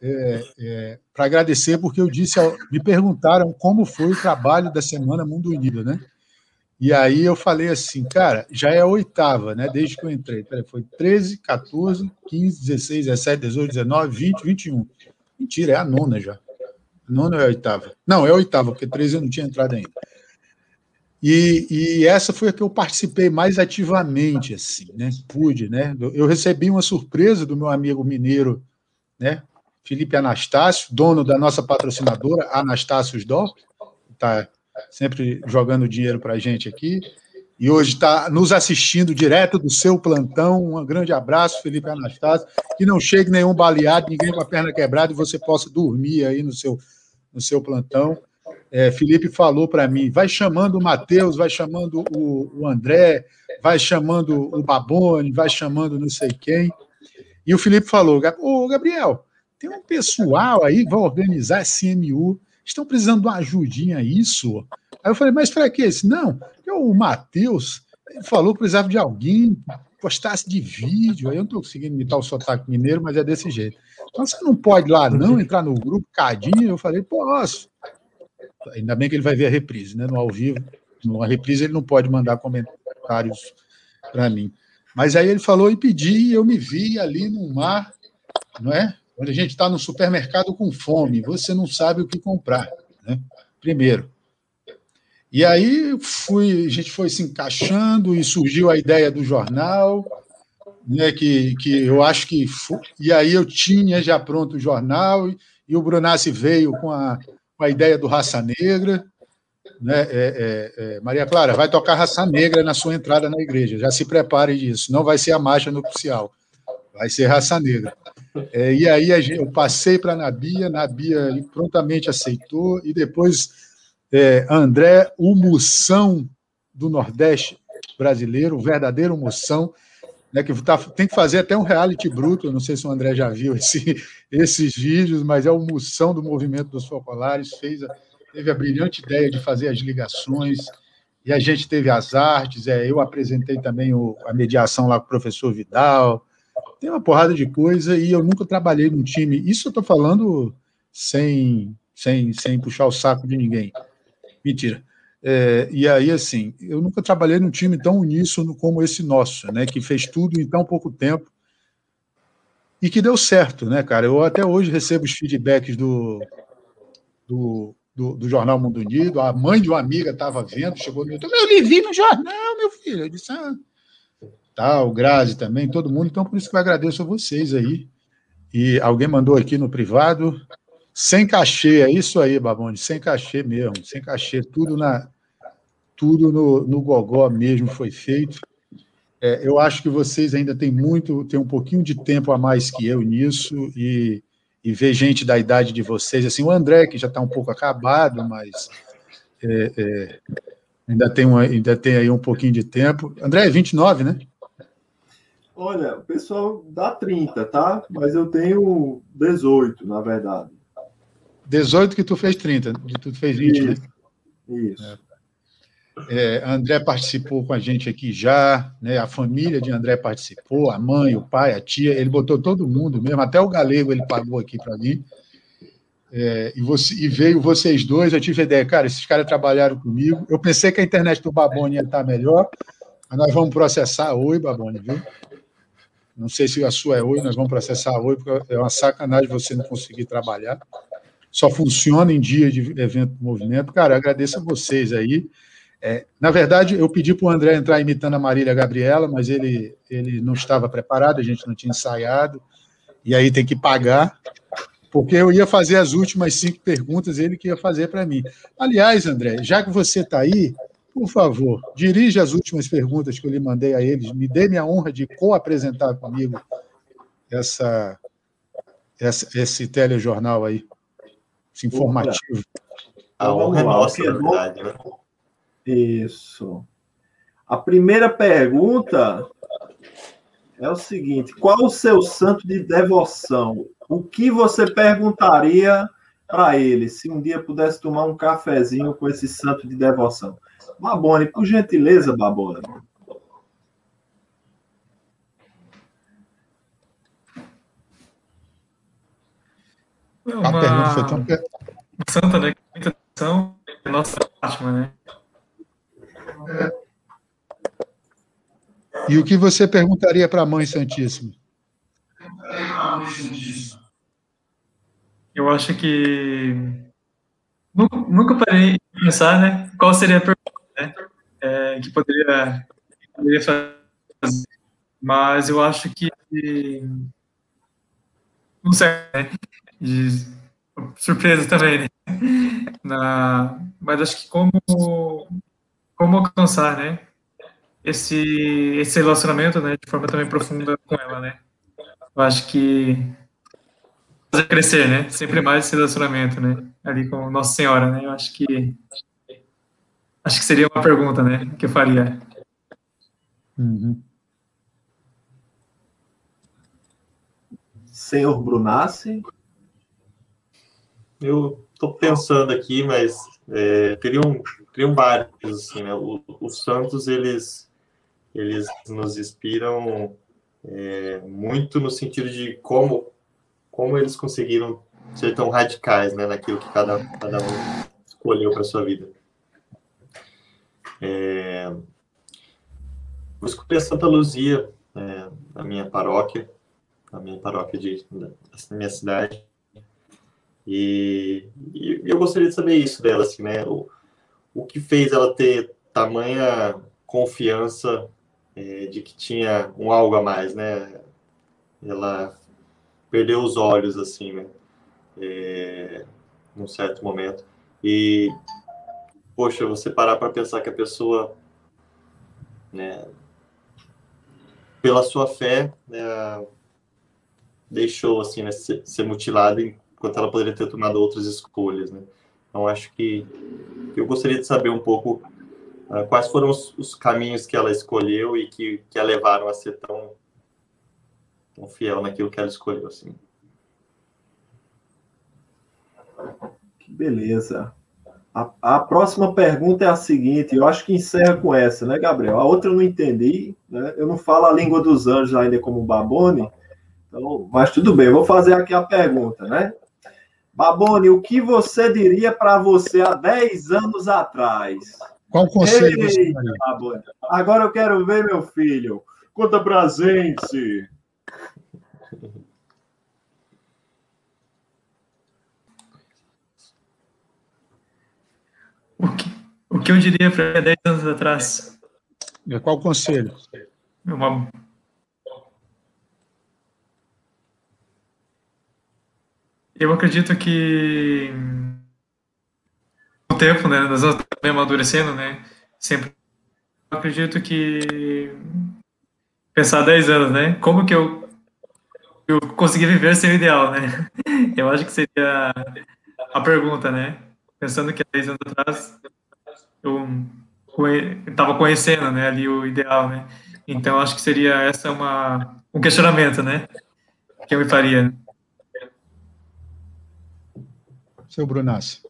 É, é, para agradecer, porque eu disse, me perguntaram como foi o trabalho da Semana Mundo Unido, né? E aí eu falei assim, cara, já é a oitava, né? Desde que eu entrei. Peraí, foi 13, 14, 15, 16, 17, 18, 19, 20, 21. Mentira, é a nona já. A nona é a oitava. Não, é a oitava, porque 13 eu não tinha entrado ainda. E, e, essa foi a que eu participei mais ativamente, assim, né? Pude, né? Eu recebi uma surpresa do meu amigo mineiro, né? Felipe Anastácio, dono da nossa patrocinadora, Anastácios Dó, está sempre jogando dinheiro para a gente aqui, e hoje está nos assistindo direto do seu plantão. Um grande abraço, Felipe Anastácio. Que não chegue nenhum baleado, ninguém com a perna quebrada e você possa dormir aí no seu, no seu plantão. É, Felipe falou para mim: vai chamando o Matheus, vai chamando o, o, André, vai chamando o Babone, vai chamando não sei quem. E o Felipe falou: Ô Gabriel, tem um pessoal aí, vai organizar a CMU, estão precisando de uma ajudinha isso. Aí eu falei: mas para que esse? Não, o Matheus falou que precisava de alguém postasse de vídeo. Aí eu não estou conseguindo imitar o sotaque mineiro, mas é desse jeito. Então você não pode lá não entrar no grupo Cadinho. Eu falei: posso. Ainda bem que ele vai ver a reprise, né? No ao vivo. No reprise ele não pode mandar comentários para mim. Mas aí ele falou e pedi, e eu me vi ali no mar, não é? Onde a gente está no supermercado com fome, você não sabe o que comprar, né? Primeiro. E aí fui, a gente foi se encaixando e surgiu a ideia do jornal, né? Que, que eu acho que foi, e aí eu tinha já pronto o jornal e, e o Brunassi veio com a com a ideia do Raça Negra. Né? É, é, é, Maria Clara, vai tocar Raça Negra na sua entrada na igreja. Já se prepare disso. Não vai ser a marcha nupcial, vai ser Raça Negra. É, e aí eu passei para a Nabia, Nabia prontamente aceitou, e depois é, André, o moção do Nordeste brasileiro, o verdadeiro moção, né, que tá, tem que fazer até um reality bruto, não sei se o André já viu esse, esses vídeos, mas é o moção do movimento dos focolares, fez a, teve a brilhante ideia de fazer as ligações, e a gente teve as artes, é, eu apresentei também o, a mediação lá com o professor Vidal, tem uma porrada de coisa, e eu nunca trabalhei num time, isso eu estou falando sem, sem, sem puxar o saco de ninguém, mentira, é, e aí, assim, eu nunca trabalhei num time tão uníssono como esse nosso, né? Que fez tudo em tão pouco tempo e que deu certo, né, cara? Eu até hoje recebo os feedbacks do, do, do, do Jornal Mundo Unido. A mãe de uma amiga estava vendo, chegou no YouTube, eu lhe vi no jornal, meu filho. Eu disse, ah, tá, o Grazi também, todo mundo. Então, por isso que eu agradeço a vocês aí. E alguém mandou aqui no privado, sem cachê, é isso aí, Babonde, sem cachê mesmo, sem cachê, tudo na tudo no, no gogó mesmo foi feito. É, eu acho que vocês ainda têm muito, têm um pouquinho de tempo a mais que eu nisso, e, e ver gente da idade de vocês, assim, o André, que já está um pouco acabado, mas é, é, ainda, tem uma, ainda tem aí um pouquinho de tempo. André, é 29, né? Olha, o pessoal dá 30, tá? Mas eu tenho 18, na verdade. 18 que tu fez 30, tu fez 20, isso, né? Isso. É. é, André participou com a gente aqui já, né? A família de André participou, a mãe, o pai, a tia, ele botou todo mundo mesmo, até o galego ele pagou aqui para mim. É, e, você, e, veio vocês dois, eu tive a ideia, cara, esses caras trabalharam comigo. Eu pensei que a internet do Babone ia estar melhor, mas nós vamos processar Oi, Babone, viu? Não sei se a sua é Oi, nós vamos processar Oi, porque é uma sacanagem você não conseguir trabalhar só funciona em dia de evento do movimento. Cara, agradeço a vocês aí. É, na verdade, eu pedi para o André entrar imitando a Marília Gabriela, mas ele, ele não estava preparado, a gente não tinha ensaiado, e aí tem que pagar, porque eu ia fazer as últimas cinco perguntas, ele que ia fazer para mim. Aliás, André, já que você está aí, por favor, dirija as últimas perguntas que eu lhe mandei a eles, me dê minha honra de co-apresentar comigo essa, esse, esse telejornal aí, esse informativo. A honra é nossa, na verdade, né? Isso. A primeira pergunta é o seguinte: qual o seu santo de devoção? O que você perguntaria para ele se um dia pudesse tomar um cafezinho com esse santo de devoção? Babone, por gentileza, Babone. Uma... A pergunta foi tão. Santa, né? Muita atenção, é nossa Fátima, né? E o que você perguntaria para a Mãe Santíssima? Eu acho que nunca, parei de pensar, né? Qual seria a pergunta? Que poderia, poderia fazer. Mas eu acho que não sei, né? De, surpresa também, né? Na, mas acho que como como alcançar, né? Esse esse relacionamento, né? De forma também profunda com ela, né? Eu acho que fazer crescer, né? Sempre mais esse relacionamento, né? Ali com Nossa Senhora, né? Eu acho que acho que seria uma pergunta, né? Que eu faria. Uhum. Senhor Brunassi? Eu estou pensando aqui, mas é, teriam, teriam vários, assim, né? O, os santos, eles, eles nos inspiram é, muito no sentido de como, como eles conseguiram ser tão radicais, né? Naquilo que cada, cada um escolheu para sua vida. É, vou escolher Santa Luzia, é, na minha paróquia, na minha paróquia de, da minha cidade. E, e, eu gostaria de saber isso dela, assim, né? O, o que fez ela ter tamanha confiança é, de que tinha um algo a mais, né? Ela perdeu os olhos, assim, né? É, num certo momento. E, poxa, você parar para pensar que a pessoa, né, pela sua fé, né, deixou, assim, né, ser, ser mutilada enquanto ela poderia ter tomado outras escolhas, né? Então, acho que eu gostaria de saber um pouco uh, quais foram os, os, caminhos que ela escolheu e que, que a levaram a ser tão, tão fiel naquilo que ela escolheu, assim. Que beleza. A, a, próxima pergunta é a seguinte, eu acho que encerra com essa, né, Gabriel? A outra eu não entendi, né? Eu não falo a língua dos anjos ainda como Babone, então, mas tudo bem, eu vou fazer aqui a pergunta, né? Baboni, o que você diria para você há 10 anos atrás? Qual conselho Ei, você daria? Baboni, agora eu quero ver, meu filho. Conta pra gente. O que, o que eu diria para 10 anos atrás? Qual conselho? Uma, Eu acredito que o tempo, né, nós vamos amadurecendo, né, sempre eu acredito que pensar 10 anos, né, como que eu eu consegui viver sem o ideal, né, eu acho que seria a pergunta, né, pensando que há 10 anos atrás eu estava conhecendo, né, ali o ideal, né, então acho que seria essa uma um questionamento, né, que eu me faria, seu Brunassi?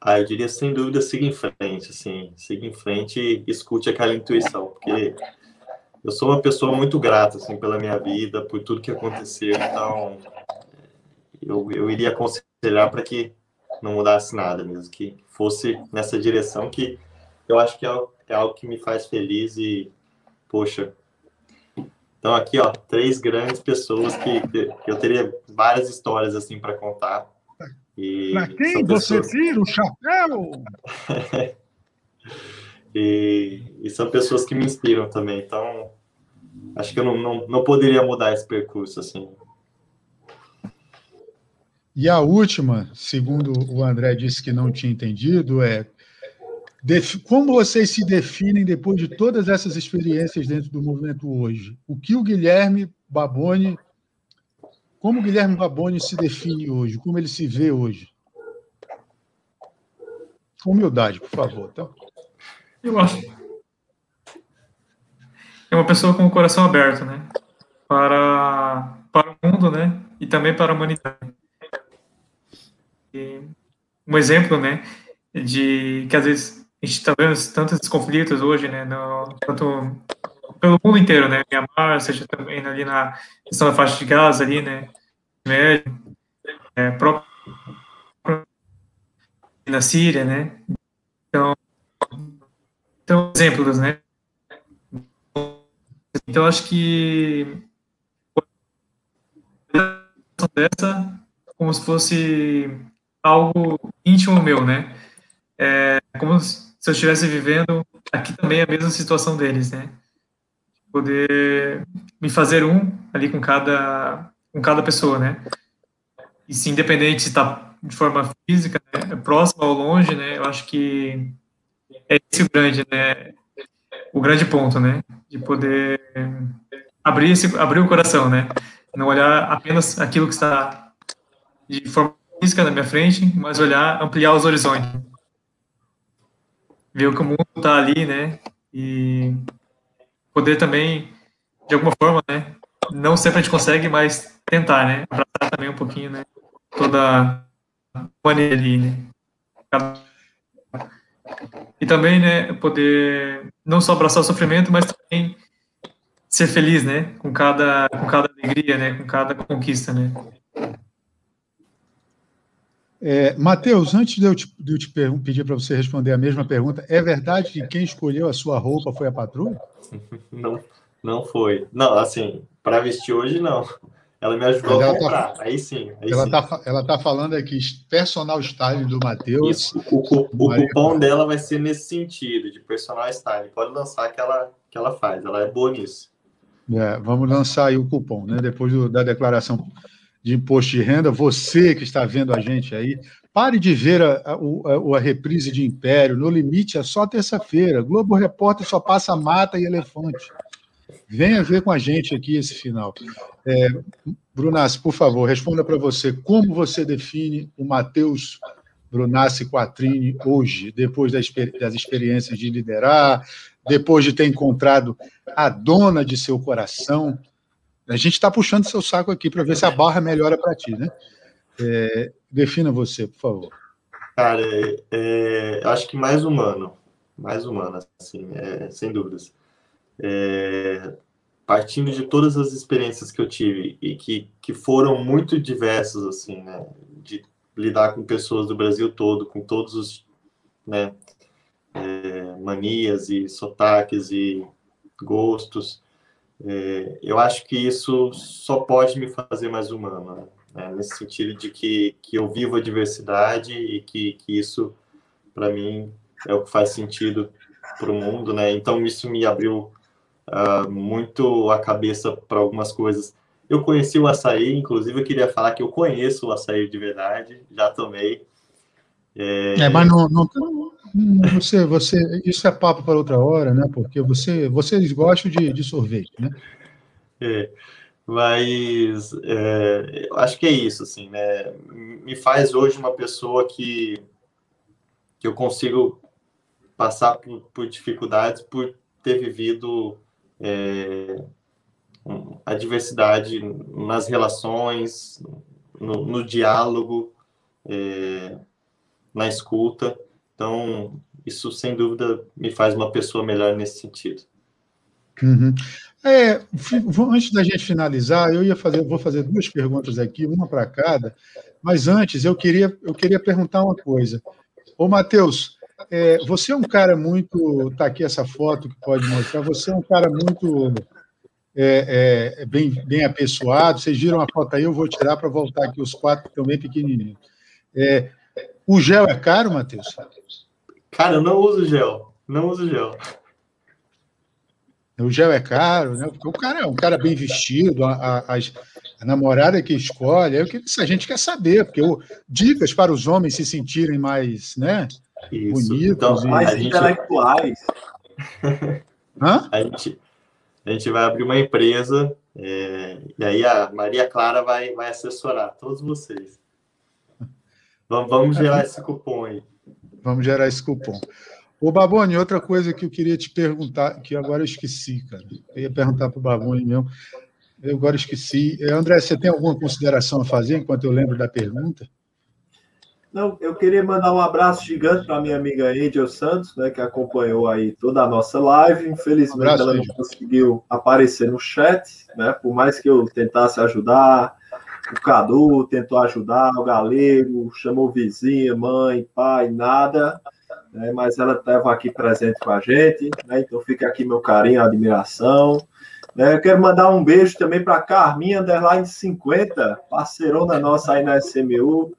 Ah, eu diria sem dúvida siga em frente, assim, siga em frente e escute aquela intuição, porque eu sou uma pessoa muito grata, assim, pela minha vida, por tudo que aconteceu, então eu, eu iria aconselhar para que não mudasse nada mesmo, que fosse nessa direção que eu acho que é, é algo que me faz feliz e, poxa, então aqui, ó, três grandes pessoas que, que eu teria várias histórias assim para contar para quem você pessoas... tira o chapéu? e, e, são pessoas que me inspiram também. Então, acho que eu não, não, não poderia mudar esse percurso assim. E a última, segundo o André disse que não tinha entendido, é como vocês se definem depois de todas essas experiências dentro do movimento hoje? O que o Guilherme Baboni como Guilherme Baboni se define hoje? Como ele se vê hoje? Humildade, por favor. Tá? Eu acho. É uma pessoa com o coração aberto, né? Para, para o mundo, né? E também para a humanidade. Um exemplo, né? De que às vezes a gente está vendo tantos conflitos hoje, né? No, tanto pelo mundo inteiro, né? Mianmar, seja também ali na questão da faixa de Gaza, ali, né? Médio, é, próprio na Síria, né? Então, então exemplos, né? Então, acho que dessa como se fosse algo íntimo meu, né? É como se eu estivesse vivendo aqui também a mesma situação deles, né? Poder me fazer um ali com cada com cada pessoa, né? E se independente se está de forma física, né, próxima ou longe, né? Eu acho que é esse o grande, né? O grande ponto, né? De poder abrir esse, abrir o coração, né? Não olhar apenas aquilo que está de forma física na minha frente, mas olhar, ampliar os horizontes. Ver que o mundo está ali, né? E poder também, de alguma forma, né? Não sempre a gente consegue, mas tentar, né? Abraçar também um pouquinho, né? Toda a maneira ali, né? E também, né? Poder não só abraçar o sofrimento, mas também ser feliz, né? Com cada, com cada alegria, né? Com cada conquista, né? É, Matheus, antes de eu te, de eu te pedir para você responder a mesma pergunta, é verdade que quem escolheu a sua roupa foi a patrulha? Não, não foi. Não, assim, para vestir hoje, não. Ela me ajudou a tá comprar. Tá, aí sim. Aí ela, está Tá, ela tá falando aqui, personal style do Matheus. O, o, o cupom dela vai ser nesse sentido, de personal style. Pode lançar que ela, que ela faz, ela é boa nisso. É, vamos lançar aí o cupom, né? Depois do, da declaração de imposto de renda, você que está vendo a gente aí, pare de ver a, a, a reprise de Império. No limite é só terça-feira. Globo Repórter só passa mata e elefante. Venha ver com a gente aqui esse final. É, Brunassi, por favor, responda para você como você define o Matheus Brunassi Quattrini hoje, depois das, das experiências de liderar, depois de ter encontrado a dona de seu coração. A gente está puxando seu saco aqui para ver se a barra melhora para ti, né? É, defina você, por favor. Cara, é, é, acho que mais humano, mais humano, assim, é, sem dúvidas. É, partindo de todas as experiências que eu tive e que, que foram muito diversas, assim, né? De lidar com pessoas do Brasil todo, com todos os, né? é, manias e sotaques e gostos. É, eu acho que isso só pode me fazer mais humano, né? nesse sentido de que, que eu vivo a diversidade e que, que isso, para mim, é o que faz sentido para o mundo, né? Então, isso me abriu uh, muito a cabeça para algumas coisas. Eu conheci o açaí, inclusive eu queria falar que eu conheço o açaí de verdade, já tomei. É, é mas não, não, você, você, isso é papo para outra hora, né? Porque você, vocês gostam de, de sorvete, né? É, mas é, acho que é isso, assim, né? Me faz hoje uma pessoa que, que eu consigo passar por, por dificuldades por ter vivido é, a diversidade nas relações, no, no diálogo, é, na escuta. Então, isso sem dúvida me faz uma pessoa melhor nesse sentido. Uhum. É, antes da gente finalizar, eu ia fazer, vou fazer duas perguntas aqui, uma para cada, mas antes eu queria, eu queria perguntar uma coisa. Ô, Matheus, é, você é um cara muito. Está aqui essa foto que pode mostrar, você é um cara muito é, é, bem, bem apessoado. Vocês viram a foto aí, eu vou tirar para voltar aqui os quatro bem pequenininhos. É, o gel é caro, Matheus? Cara, eu não uso gel. Não uso gel. O gel é caro, né? Porque o cara é um cara bem vestido, a, a, a namorada que escolhe, é o que a gente quer saber, porque o, dicas para os homens se sentirem mais, né? Isso. Bonitos, então, mais gente... intelectuais. Hã? A gente, A gente vai abrir uma empresa é, e aí a Maria Clara vai, vai assessorar todos vocês. Vamos, vamos gerar esse cupom aí. Vamos gerar esse cupom. Ô, Baboni, outra coisa que eu queria te perguntar, que agora eu esqueci, cara. Eu ia perguntar para o Baboni mesmo. Eu agora esqueci. É, André, você tem alguma consideração a fazer enquanto eu lembro da pergunta? Não, eu queria mandar um abraço gigante para minha amiga Angel Santos, né, que acompanhou aí toda a nossa live. Infelizmente, um abraço, ela não Angel. conseguiu aparecer no chat, né? Por mais que eu tentasse ajudar, o Cadu tentou ajudar, o Galego chamou vizinha, mãe, pai, nada, né? Mas ela estava aqui presente com a gente, né? Então fica aqui meu carinho, admiração. Né? Eu quero mandar um beijo também para Carminha Underline 50, parceirona nossa aí na SMU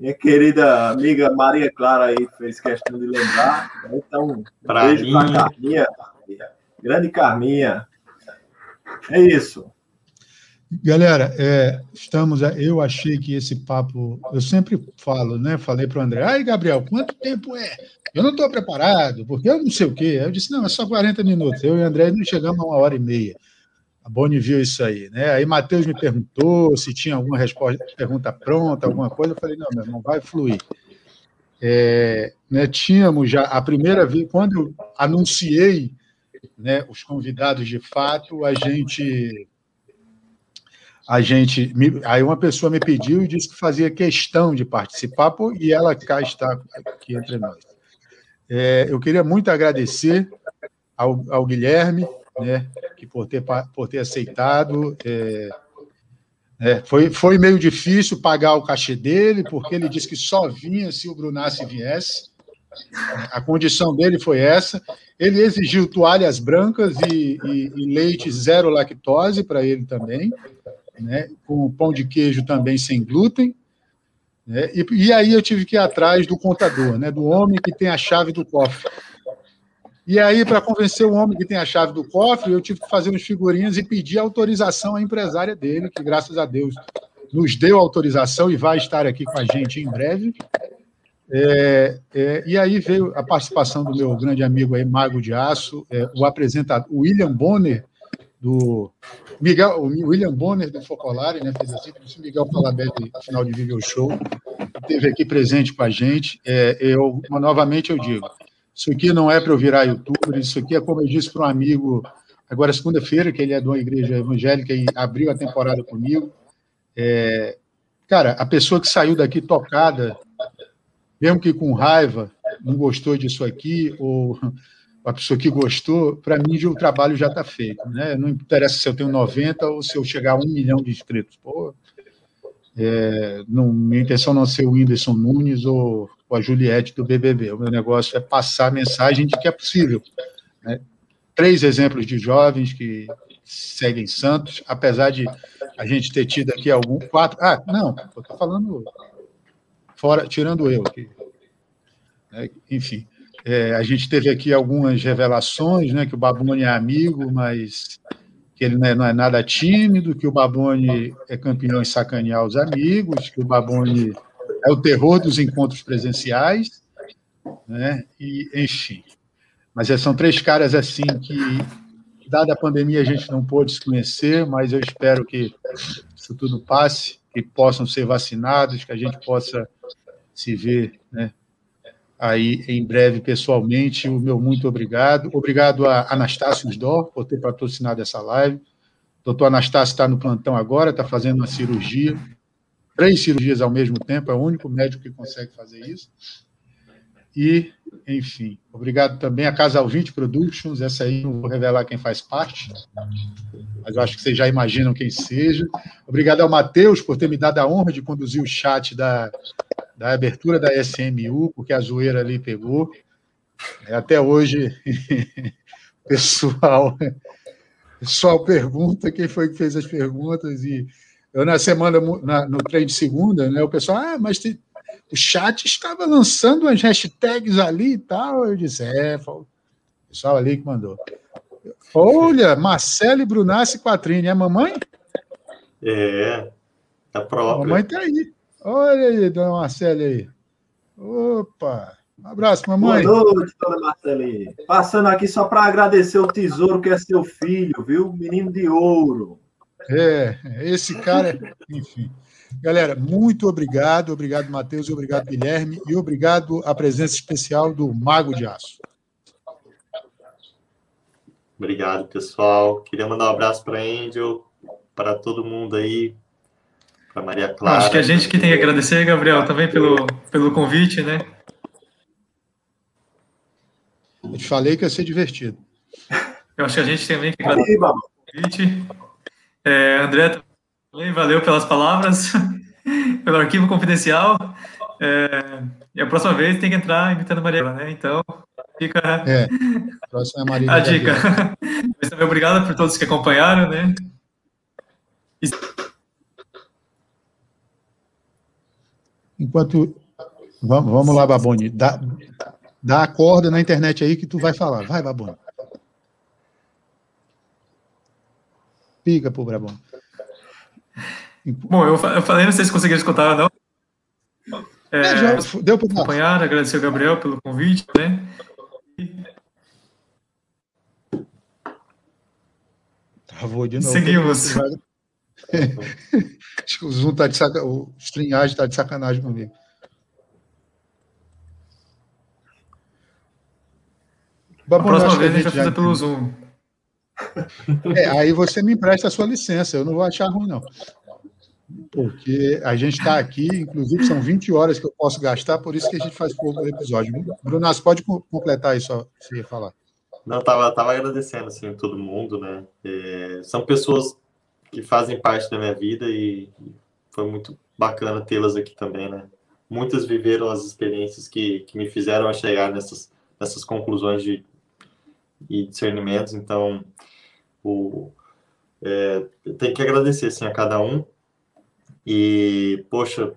minha querida amiga Maria Clara aí fez questão de lembrar. Então, pra beijo para Carminha. Grande Carminha. É isso. Galera, é, estamos. Eu achei que esse papo. Eu sempre falo, né? Falei para o André, ai, Gabriel, quanto tempo é? Eu não estou preparado, porque eu não sei o quê. Eu disse, não, é só 40 minutos. Eu e o André não chegamos a uma hora e meia. A Boni viu isso aí, né? Aí Matheus me perguntou se tinha alguma resposta, pergunta pronta, alguma coisa. Eu falei, não, meu irmão, vai fluir. É, né, tínhamos já a primeira vez, quando eu anunciei né, os convidados de fato, a gente. A gente. Aí uma pessoa me pediu e disse que fazia questão de participar, e ela cá está aqui entre nós. É, eu queria muito agradecer ao, ao Guilherme, né, que por ter, por ter aceitado. É, é, foi, foi meio difícil pagar o cachê dele, porque ele disse que só vinha se o Brunassi viesse. A condição dele foi essa. Ele exigiu toalhas brancas e, e, e leite zero lactose para ele também, né, com pão de queijo também sem glúten. Né, e, e aí eu tive que ir atrás do contador, né, do homem que tem a chave do cofre. E aí, para convencer o homem que tem a chave do cofre, eu tive que fazer uns figurinhas e pedir autorização à empresária dele, que graças a Deus nos deu autorização e vai estar aqui com a gente em breve. É, é, e aí veio a participação do meu grande amigo aí, Mago de Aço, é, o apresentador, o William Bonner, do Miguel, o William Bonner do Focolare, né, fez assim, o Miguel Falabella, no final de Video Show, esteve aqui presente com a gente. É, eu, novamente eu digo, isso aqui não é para eu virar youtuber, isso aqui é como eu disse para um amigo, agora segunda-feira, que ele é de uma igreja evangélica e abriu a temporada comigo. É, cara, a pessoa que saiu daqui tocada, mesmo que com raiva, não gostou disso aqui, ou a pessoa que gostou, para mim o trabalho já está feito. Né? Não interessa se eu tenho 90 ou se eu chegar a um milhão de inscritos. Pô, é, não, minha intenção não é ser o Whindersson Nunes ou com a Juliette do BBB. O meu negócio é passar a mensagem de que é possível. Né? Três exemplos de jovens que seguem Santos, apesar de a gente ter tido aqui algum quatro. Ah, não, estou falando fora, tirando eu aqui. É, enfim, é, a gente teve aqui algumas revelações, né, que o Baboni é amigo, mas que ele não é, não é, nada tímido, que o Baboni é campeão em sacanear os amigos, que o Baboni é o terror dos encontros presenciais, né? E, enfim. Mas são três caras assim que, dada a pandemia, a gente não pôde se conhecer, mas eu espero que isso tudo passe, que possam ser vacinados, que a gente possa se ver, né? Aí em breve pessoalmente. O meu muito obrigado. Obrigado a Anastácio Dor por ter patrocinado essa live. O doutor Anastácio está no plantão agora, está fazendo uma cirurgia três cirurgias ao mesmo tempo, é o único médico que consegue fazer isso. E, enfim, obrigado também a Casal 20 Productions, essa aí não vou revelar quem faz parte, mas eu acho que vocês já imaginam quem seja. Obrigado ao Matheus por ter me dado a honra de conduzir o chat da, da abertura da SMU, porque a zoeira ali pegou. É, até hoje, pessoal, pessoal pergunta quem foi que fez as perguntas e eu, na semana, na, no treino de segunda, né, o pessoal, ah, mas te, o chat estava lançando umas hashtags ali e tal. Eu disse, é, o pessoal ali que mandou. Olha, Marcelo e Brunassi Quatrini, é mamãe? É, a própria. A mamãe tá aí. Olha aí, dona Marcela aí. Opa! Um abraço, mamãe. Boa noite, dona Marcelinha. Passando aqui só para agradecer o tesouro que é seu filho, viu? Menino de ouro. É, esse cara, enfim. Galera, muito obrigado, obrigado, Matheus, obrigado, Guilherme, e obrigado à presença especial do Mago de Aço. Obrigado, pessoal. Queria mandar um abraço para a Angel, para todo mundo aí, para Maria Clara. Acho que a gente que tem que agradecer, Gabriel, também pelo, pelo convite, né? Eu te falei que ia ser divertido. Eu acho que a gente também que agradecer pelo convite. É, André, também valeu pelas palavras, pelo arquivo confidencial. É, e a próxima vez tem que entrar imitando Maria, né? Então, fica é, próxima é Maria a dica. Mas também obrigado por todos que acompanharam, né? Enquanto. Vamos lá, Baboni. Dá, dá a corda na internet aí que tu vai falar. Vai, Baboni. Pica pro Brabão. Bom, eu, falei, não sei se conseguiram escutar ou não. É, é, já deu para acompanhar, agradecer ao Gabriel pelo convite, né? Travou de novo. Seguimos. Acho que o Zoom tá de sacanagem, o StreamYard está de sacanagem comigo. a próxima vez a gente vai fazer pelo Zoom. É, aí você me empresta a sua licença, eu não vou achar ruim, não. Porque a gente está aqui, inclusive são 20 horas que eu posso gastar, por isso que a gente faz pouco episódio. Brunas, pode completar isso, se ia falar. Não, tava, tava agradecendo assim todo mundo, né? É, são pessoas que fazem parte da minha vida e foi muito bacana tê-las aqui também, né? Muitas viveram as experiências que, que me fizeram chegar nessas, nessas conclusões de, e discernimentos, então o, é, tem que agradecer assim, a cada um. E, poxa,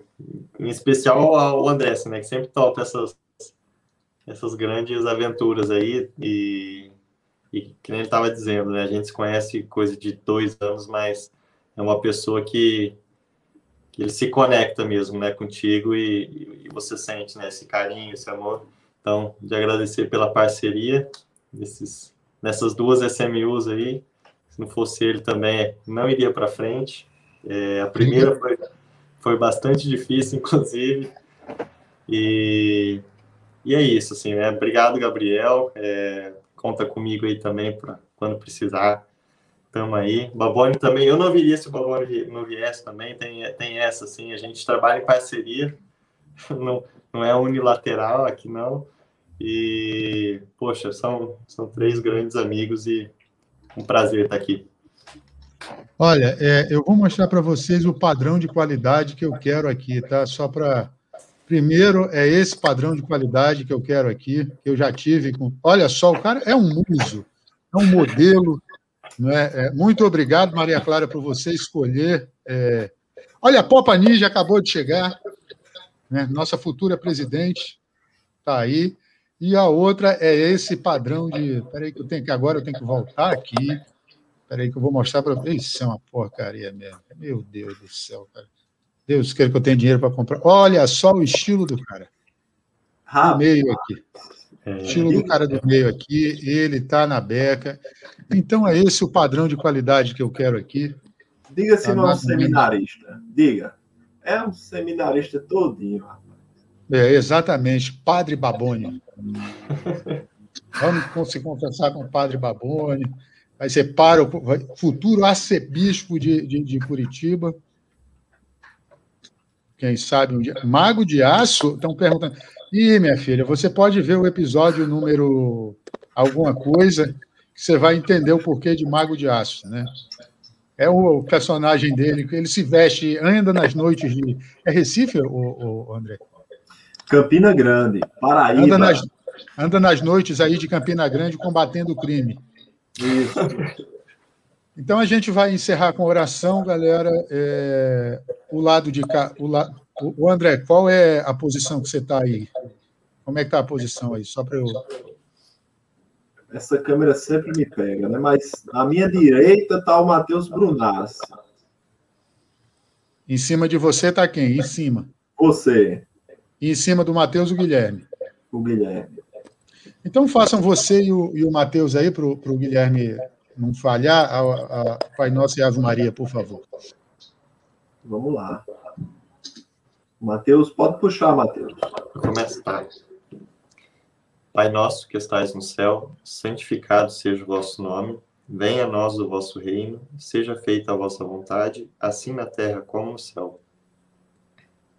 em especial ao André, né, que sempre topa essas, essas grandes aventuras aí. E e que nem ele estava dizendo, né? A gente se conhece coisa de dois anos, mas é uma pessoa que, que ele se conecta mesmo, né, contigo e, e, você sente, né, esse carinho, esse amor. Então, de agradecer pela parceria nesses, nessas duas SMUs aí. Se não fosse ele também, não iria para frente. É, a primeira foi, foi bastante difícil, inclusive. E, e é isso, assim, né? Obrigado, Gabriel. É, conta comigo aí também para quando precisar. Tamo aí. Babone também, eu não viria se o Babone não viesse também, tem, tem essa, assim, a gente trabalha em parceria, não, não é unilateral aqui não. E, poxa, são, são três grandes amigos e um prazer estar aqui. Olha, é, eu vou mostrar para vocês o padrão de qualidade que eu quero aqui, tá? Só para Primeiro, é esse padrão de qualidade que eu quero aqui, que eu já tive com. Olha só, o cara é um muso, é um modelo. É? É, muito obrigado, Maria Clara, por você escolher. É... Olha, a Popa Ninja acabou de chegar, né? nossa futura presidente está aí. E a outra é esse padrão de. Peraí, que eu tenho que agora eu tenho que voltar aqui. Peraí, que eu vou mostrar para vocês. Isso é uma porcaria mesmo. Meu Deus do céu, cara. Deus quer que eu tenha dinheiro para comprar. Olha só o estilo do cara. Do meio aqui. É. Estilo do cara do meio aqui, ele está na beca. Então é esse o padrão de qualidade que eu quero aqui. Diga se tá não é um seminarista. Diga. É um seminarista todinho, É, exatamente. Padre Baboni. Vamos se confessar com o Padre Baboni. Vai ser para o futuro arcebispo de, de, de Curitiba. Quem sabe um dia. Mago de Aço, estão perguntando. Ih, minha filha, você pode ver o episódio número alguma coisa, que você vai entender o porquê de Mago de Aço, né? É o personagem dele, que ele se veste, anda nas noites de. É Recife, o, o André? Campina Grande, Paraíba. Anda nas, anda nas noites aí de Campina Grande combatendo o crime. Isso. Então a gente vai encerrar com oração, galera. É, o lado de cá, o, la, o André, qual é a posição que você está aí? Como é que está a posição aí? Só para eu. Essa câmera sempre me pega, né? Mas à minha direita está o Matheus Brunassi. Em cima de você está quem? Em cima. Você. E em cima do Matheus o Guilherme. o Guilherme. Então façam você e o, e o Matheus aí para o Guilherme não falhar. A, a Pai Nosso e Ave Maria, por favor. Vamos lá. Mateus, pode puxar, Mateus. Vou começar. Pai nosso que estais no céu, santificado seja o vosso nome. Venha a nós o vosso reino, seja feita a vossa vontade, assim na terra como no céu.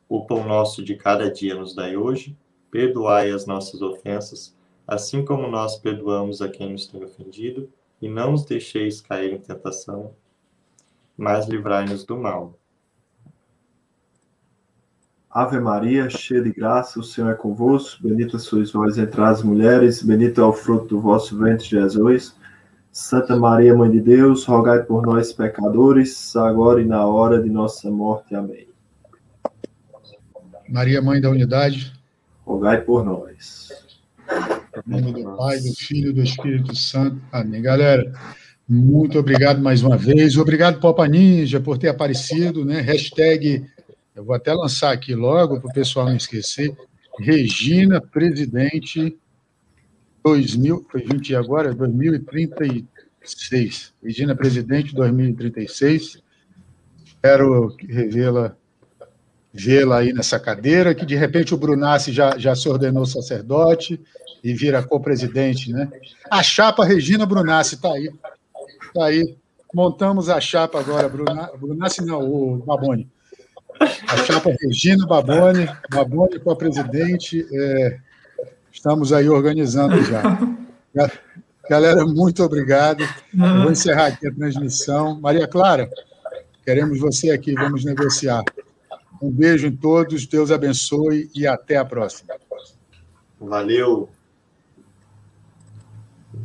O pão nosso de cada dia nos dai hoje, perdoai as nossas ofensas, assim como nós perdoamos a quem nos tem ofendido, e não nos deixeis cair em tentação, mas livrai-nos do mal. Ave Maria, cheia de graça, o Senhor é convosco, bendita sois vós entre as mulheres, bendito é o fruto do vosso ventre, Jesus. Santa Maria, Mãe de Deus, rogai por nós, pecadores, agora e na hora de nossa morte. Amém. Maria, Mãe da Unidade, rogai por nós. Em nome do Pai, do Filho e do Espírito Santo. Amém. Galera, muito obrigado mais uma vez. Obrigado, Popa Ninja, por ter aparecido, né? Hashtag, eu vou até lançar aqui logo para o pessoal não esquecer. Regina Presidente 2000, foi 20 agora, 2036. Regina Presidente 2036. Espero revê-la vê-la aí nessa cadeira, que de repente o Brunassi já, já se ordenou sacerdote e vira co-presidente, né? A chapa Regina Brunassi está aí. Está aí. Montamos a chapa agora, Bruna, Brunassi não, o Baboni. A chapa Regina Baboni, Baboni co-presidente. É, estamos aí organizando já. Galera, muito obrigado. vou encerrar aqui a transmissão. Maria Clara, queremos você aqui, vamos negociar. Um beijo em todos, Deus abençoe e até a próxima. Valeu.